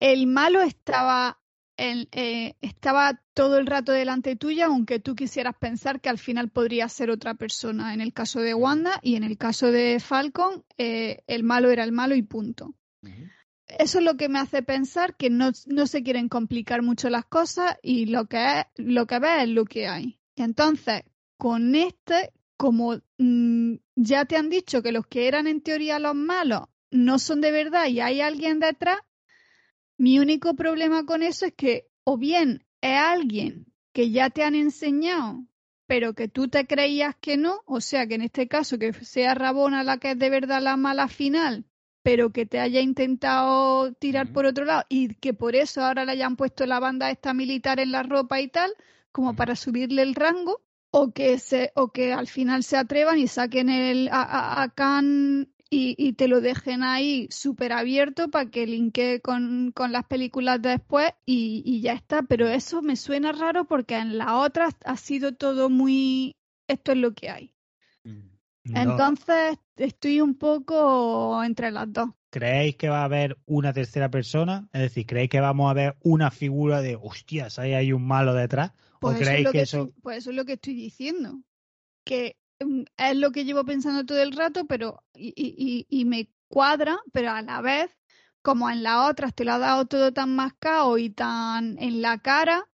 el malo estaba en- eh, estaba todo el rato delante tuya, aunque tú quisieras pensar que al final podría ser otra persona. En el caso de Wanda y en el caso de Falcon, eh, el malo era el malo y punto eso es lo que me hace pensar que no, no se quieren complicar mucho las cosas y lo que es, lo que ves es lo que hay. Entonces, con este, como mm, ya te han dicho que los que eran en teoría los malos no son de verdad y hay alguien detrás, mi único problema con eso es que o bien es alguien que ya te han enseñado, pero que tú te creías que no, o sea que en este caso que sea Rabona la que es de verdad la mala final, pero que te haya intentado tirar por otro lado y que por eso ahora le hayan puesto la banda esta militar en la ropa y tal, como para subirle el rango, o que se, o que al final se atrevan y saquen el a, a- a Khan y, y te lo dejen ahí súper abierto para que linkee con, con las películas de después y, y ya está. Pero eso me suena raro porque en la otra ha sido todo muy esto es lo que hay. No. Entonces estoy un poco entre las dos. ¿Creéis que va a haber una tercera persona? Es decir, ¿creéis que vamos a ver una figura de hostias, ahí hay un malo detrás? Pues ¿O eso, es creéis lo que que eso.? estoy, pues eso es lo que estoy diciendo. Que mm, es lo que llevo pensando todo el rato, pero y, y- me cuadra, pero a la vez como en las otras te lo ha dado todo tan mascado y tan en la cara,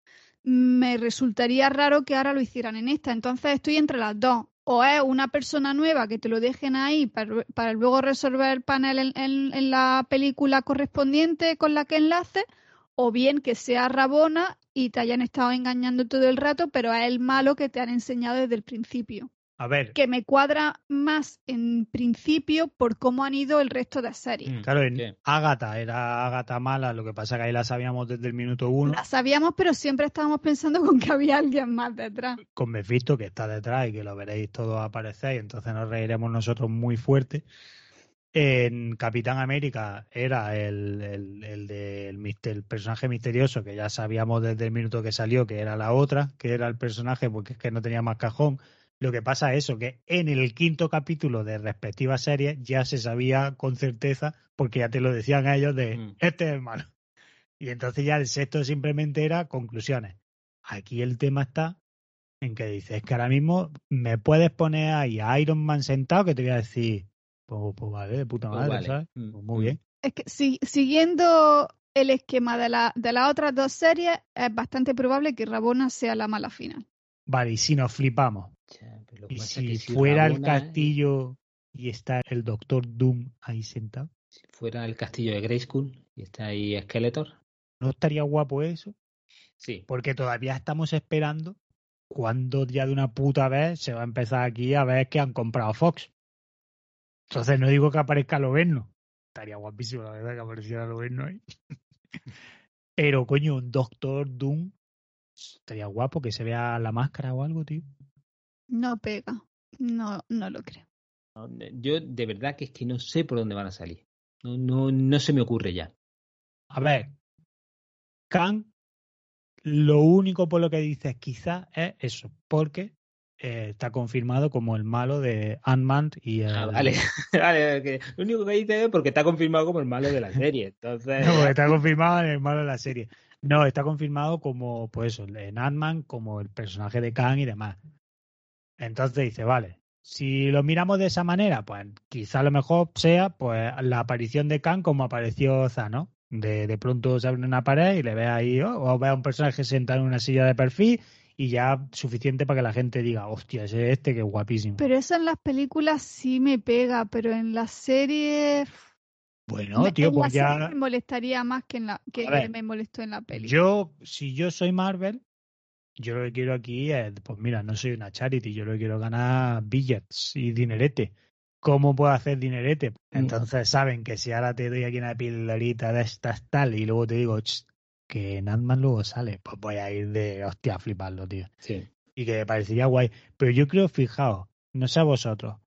me resultaría raro que ahora lo hicieran en esta. Entonces estoy entre las dos. O es una persona nueva que te lo dejen ahí para, luego resolver el panel en, en- en la película correspondiente con la que enlace, o bien que sea Rabona y te hayan estado engañando todo el rato, pero es el malo que te han enseñado desde el principio. A ver, Que me cuadra más en principio por cómo han ido el resto de series. Mm, claro, en ¿qué? Ágata era Ágata mala, lo que pasa que ahí la sabíamos desde el minuto uno, La sabíamos, pero siempre estábamos pensando con que había alguien más detrás. con Mephisto que está detrás y que lo veréis todos aparecer y entonces nos reiremos nosotros muy fuerte. En Capitán América era el, el, el del mister- el personaje misterioso que ya sabíamos desde el minuto que salió que era la otra, que era el personaje porque es que no tenía más cajón. Lo que pasa es eso, que en el quinto capítulo de respectivas series ya se sabía con certeza, porque ya te lo decían ellos, de Mm. este es el malo. Y entonces ya el sexto simplemente era conclusiones. Aquí el tema está en que dices que ahora mismo me puedes poner ahí a Iron Man sentado que te voy a decir, pues, pues vale, de puta Pues madre, vale. ¿sabes? Mm, Pues muy mm. bien. Es que si- siguiendo el esquema de, la, de las otras dos series, es bastante probable que Rabona sea la mala final. Vale, y si nos flipamos, lo y si fuera el Rabona- castillo y está el Doctor Doom ahí sentado, Si fuera el castillo de Grayskull y está ahí Skeletor. ¿no estaría guapo eso? Sí. Porque todavía estamos esperando cuando ya de una puta vez se va a empezar aquí a ver que han comprado Fox. Entonces no digo que aparezca Loverno. Estaría guapísimo, la verdad, que apareciera Loverno ahí. Pero, coño, un Doctor Doom estaría guapo que se vea la máscara o algo, tío. No pega. No, no lo creo. Yo de verdad que es que no sé por dónde van a salir. No, no, no se me ocurre ya. A ver, Kang, lo único por lo que dices quizás es eso, porque eh, está confirmado como el malo de Ant-Man y el... Ah, vale, vale, que lo único que dice es porque está confirmado como el malo de la serie. Entonces, No, está confirmado en el malo de la serie. No, está confirmado como, pues eso, en Ant-Man, como el personaje de Kang y demás. Entonces dice, vale, si lo miramos de esa manera, pues quizá a lo mejor sea pues la aparición de Kang como apareció Thanos. De, de pronto se abre una pared y le ve ahí, oh, o ve a un personaje sentado en una silla de perfil y ya suficiente para que la gente diga, hostia, ese es este que es guapísimo. Pero eso en las películas sí me pega, pero en las series... bueno, me- tío, pues ya... me molestaría más que, en la, que ver, me molestó en la peli. Yo, si yo soy Marvel, yo lo que quiero aquí es, pues mira, no soy una charity, yo lo que quiero ganar billets y dinerete. ¿Cómo puedo hacer dinerete? Mm. Entonces saben que si ahora te doy aquí una pildorita de estas tal y luego te digo "Ch, que en Ant-Man luego sale, pues voy a ir de hostia a fliparlo, tío. sí. Y que me parecería guay. Pero yo creo, fijaos, no sé a vosotros,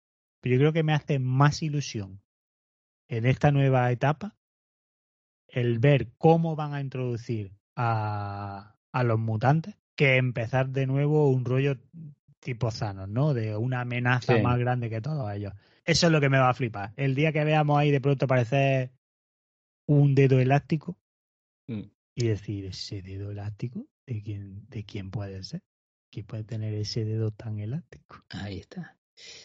pero yo creo que me hace más ilusión en esta nueva etapa el ver cómo van a introducir a, a los mutantes que empezar de nuevo un rollo tipo Thanos, ¿no? De una amenaza Sí. más grande que todos ellos. Eso es lo que me va a flipar. El día que veamos ahí de pronto aparecer un dedo elástico Mm. y decir, ese dedo elástico, ¿de quién, de quién puede ser? ¿Quién puede tener ese dedo tan elástico? Ahí está.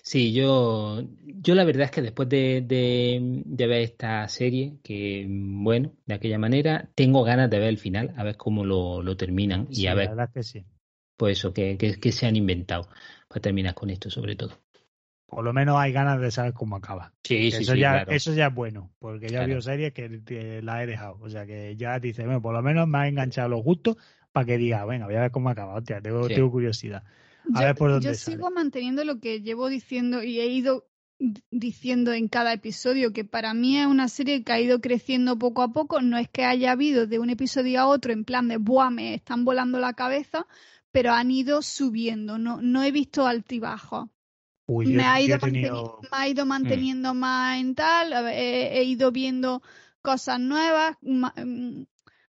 Sí, yo, yo la verdad es que después de, de, de ver esta serie, que bueno, de aquella manera, tengo ganas de ver el final, a ver cómo lo, lo terminan y Sí, a la ver, verdad es que sí. pues eso, que, que, que se han inventado para terminar con esto, sobre todo. Por lo menos hay ganas de saber cómo acaba. Sí, sí, eso, sí, ya, claro. eso ya es bueno, porque ya Claro. veo series que que la he dejado. O sea que ya dice, bueno, por lo menos me ha enganchado lo justo para que diga, venga, voy a ver cómo acaba. Hostia, tengo, Sí. tengo curiosidad. A yo, ver por dónde yo sale. sigo manteniendo lo que llevo diciendo y he ido diciendo en cada episodio, que para mí es una serie que ha ido creciendo poco a poco. No es que haya habido de un episodio a otro en plan de, ¡buah, me están volando la cabeza! Pero han ido subiendo, no, no he visto altibajos. Uy, yo, me, ha yo ido he tenido... me ha ido manteniendo más en tal, he, he ido viendo cosas nuevas. ma- mm,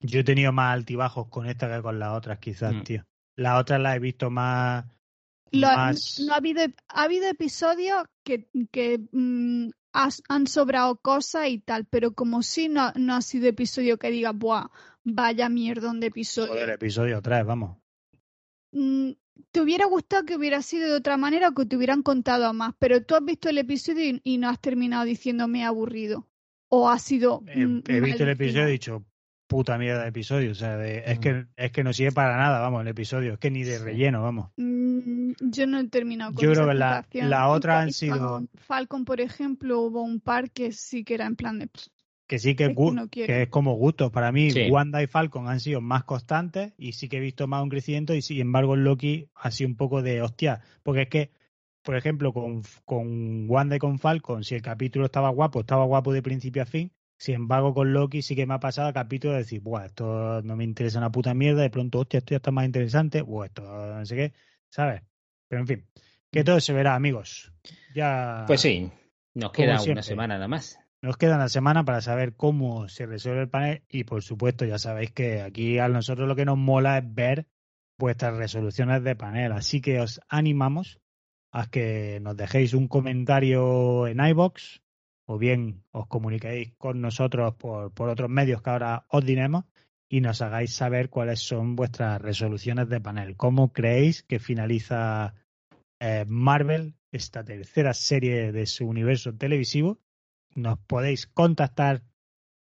Yo he tenido más altibajos con esta que con las otras, quizás, Mm. tío. Las otras las he visto más. Lo- más... no ha habido ha habido episodios que, que mm, has- han sobrado cosas y tal, pero como si no, no ha sido episodio que diga, buah, vaya mierdón de episodio. Joder, episodio 3, vamos. Mm, ¿Te hubiera gustado que hubiera sido de otra manera o que te hubieran contado más? Pero tú has visto el episodio y, y no has terminado diciéndome aburrido. o ha sido. He, mm, he visto el episodio y he dicho, puta mierda de episodio. O sea, de- es, que, es que no sirve para nada, vamos, el episodio. Es que ni de Sí. relleno, vamos. Mm, Yo no he terminado con Yo creo que la- la otra han sido- Falcon, Falcon, por ejemplo, hubo un par que sí que era en plan de. "Pff, Que sí que, Es es que gu- no quiero. que es como gustos. Para mí, Sí. Wanda y Falcon han sido más constantes y sí que he visto más un crecimiento y sin embargo Loki ha sido un poco de hostia. Porque es que, por ejemplo, con, con Wanda y con Falcon, si el capítulo estaba guapo, estaba guapo de principio a fin. Sin embargo, con Loki sí que me ha pasado el capítulo de decir, Buah, esto no me interesa una puta mierda, de pronto, hostia, esto ya está más interesante, o esto no sé qué, ¿sabes? Pero en fin, que todo se verá, amigos. Ya Pues sí, nos queda una semana nada más. nos queda una semana para saber cómo se resuelve el panel y por supuesto ya sabéis que aquí a nosotros lo que nos mola es ver vuestras resoluciones de panel. Así que os animamos a que nos dejéis un comentario en iBox o bien os comuniquéis con nosotros por, por otros medios que ahora os diremos y nos hagáis saber cuáles son vuestras resoluciones de panel. ¿Cómo creéis que finaliza eh, Marvel, esta tercera serie de su universo televisivo? Nos podéis contactar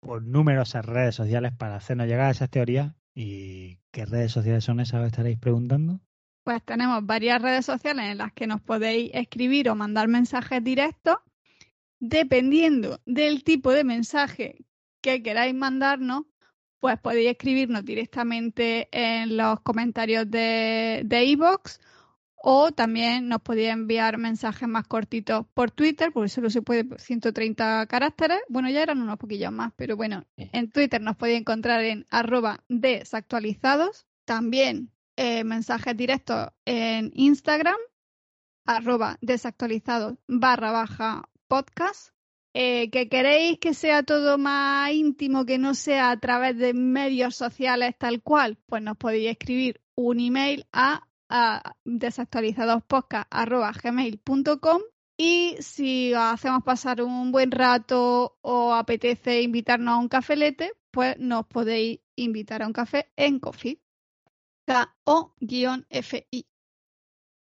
por numerosas redes sociales para hacernos llegar a esas teorías. ¿Y qué redes sociales son esas? Os estaréis preguntando. Pues tenemos varias redes sociales en las que nos podéis escribir o mandar mensajes directos. Dependiendo del tipo de mensaje que queráis mandarnos, pues podéis escribirnos directamente en los comentarios de de iVoox o también nos podéis enviar mensajes más cortitos por Twitter, porque solo se puede por 130 caracteres. Bueno, ya eran unos poquillos más, pero bueno, en Twitter nos podéis encontrar en arroba desactualizados. También eh, mensajes directos en Instagram, arroba desactualizados barra baja podcast. Eh, que queréis que sea todo más íntimo, que no sea a través de medios sociales tal cual, pues nos podéis escribir un email a, a desactualizadospodcast.gmail.com y si os hacemos pasar un buen rato o apetece invitarnos a un cafelete, pues nos podéis invitar a un café en Coffee. K-O-F-I.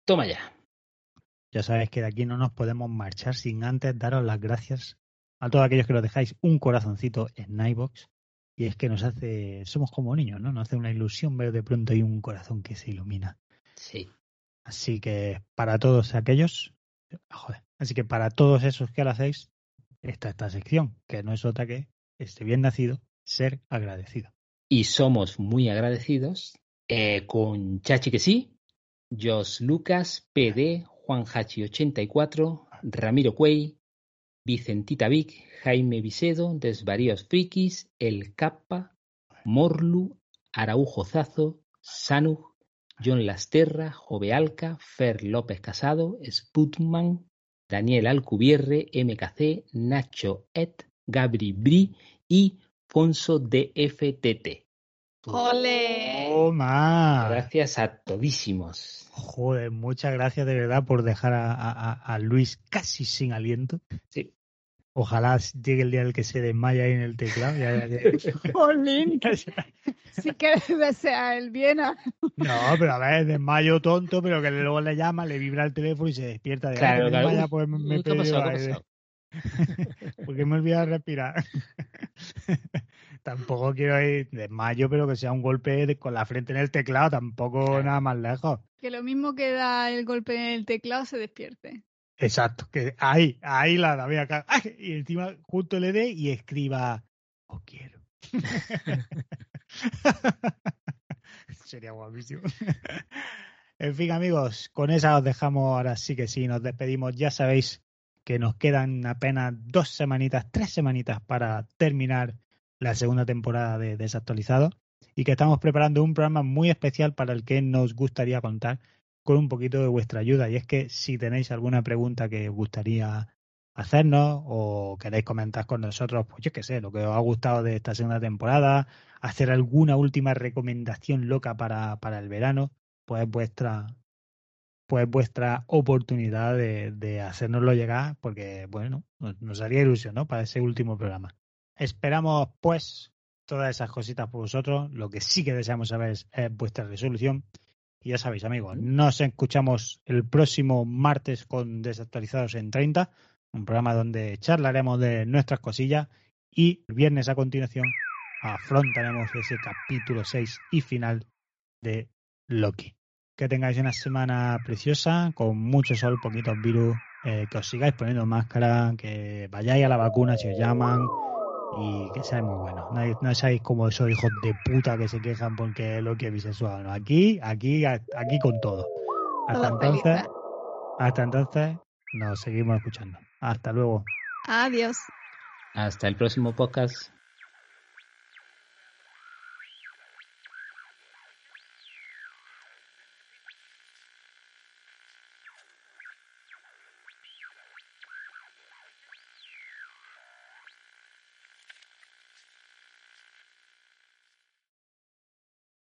Toma ya. Ya sabéis que de aquí no nos podemos marchar sin antes daros las gracias a todos aquellos que nos dejáis un corazoncito en iBox. Y es que nos hace, somos como niños, ¿no? Nos hace una ilusión ver de pronto hay un corazón que se ilumina. Sí. Así que para todos aquellos, joder, así que para todos esos que lo hacéis, está esta sección, que no es otra que este bien nacido, ser agradecido. Y somos muy agradecidos eh, con Chachi que sí, Jos Lucas, PD, Juan Hachi 84, Ramiro Cuey, Vicentita Vic, Jaime Vicedo, Desvaríos Frikis, El Kappa, Morlu, Araujo Zazo, Sanu, John Lasterra, Jove Alca, Fer López Casado, Sputman, Daniel Alcubierre, MKC, Nacho Et, Gabri Bri y Fonso DFTT. ¡Ole! ¡Toma! Gracias a todísimos. Joder, muchas gracias de verdad por dejar a, a- a Luis casi sin aliento. Sí. Ojalá llegue el día en el que se desmaya ahí en el teclado. Ya- ya- ya- Jolín, sí que desea el bien a... No, pero a ver, desmayo tonto, pero que luego le llama, le vibra el teléfono y se despierta de "Ah, Claro, que desmaya, pues me, me ¿qué pasado? Porque me he olvidado de respirar. tampoco quiero ir desmayo, pero que sea un golpe de- con la frente en el teclado, tampoco Claro. nada más lejos. Que lo mismo que da el golpe en el teclado se despierte. Exacto, que ahí, ahí la da, mira acá, ¡ay! y encima justo le dé y escriba, os quiero. Sería guapísimo. en fin, amigos, con esa os dejamos, ahora sí que sí, nos despedimos. Ya sabéis que nos quedan apenas dos semanitas, tres semanitas para terminar la segunda temporada de Desactualizado y que estamos preparando un programa muy especial para el que nos gustaría contar con un poquito de vuestra ayuda. Y es que si tenéis alguna pregunta que os gustaría hacernos o queréis comentar con nosotros, pues yo qué sé, lo que os ha gustado de esta segunda temporada, hacer alguna última recomendación loca para, para el verano, pues es vuestra pues vuestra oportunidad de, de hacérnoslo llegar, porque bueno, nos, nos haría ilusión, ¿no? Para ese último programa. Esperamos, pues, todas esas cositas por vosotros. Lo que sí que deseamos saber es, es vuestra resolución. Y ya sabéis, amigos, nos escuchamos el próximo martes con Desactualizados en 30, un programa donde charlaremos de nuestras cosillas y el viernes a continuación afrontaremos ese capítulo 6 y final de Loki. Que tengáis una semana preciosa, con mucho sol, poquitos virus, eh, que os sigáis poniendo máscara, que vayáis a la vacuna si os llaman y que seáis muy buenos. No, no seáis como esos hijos de puta que se quejan porque Loki es bisexual. No, aquí, aquí, aquí con todo. Hasta entonces, hasta entonces, nos seguimos escuchando. Hasta luego. Adiós. Hasta el próximo podcast.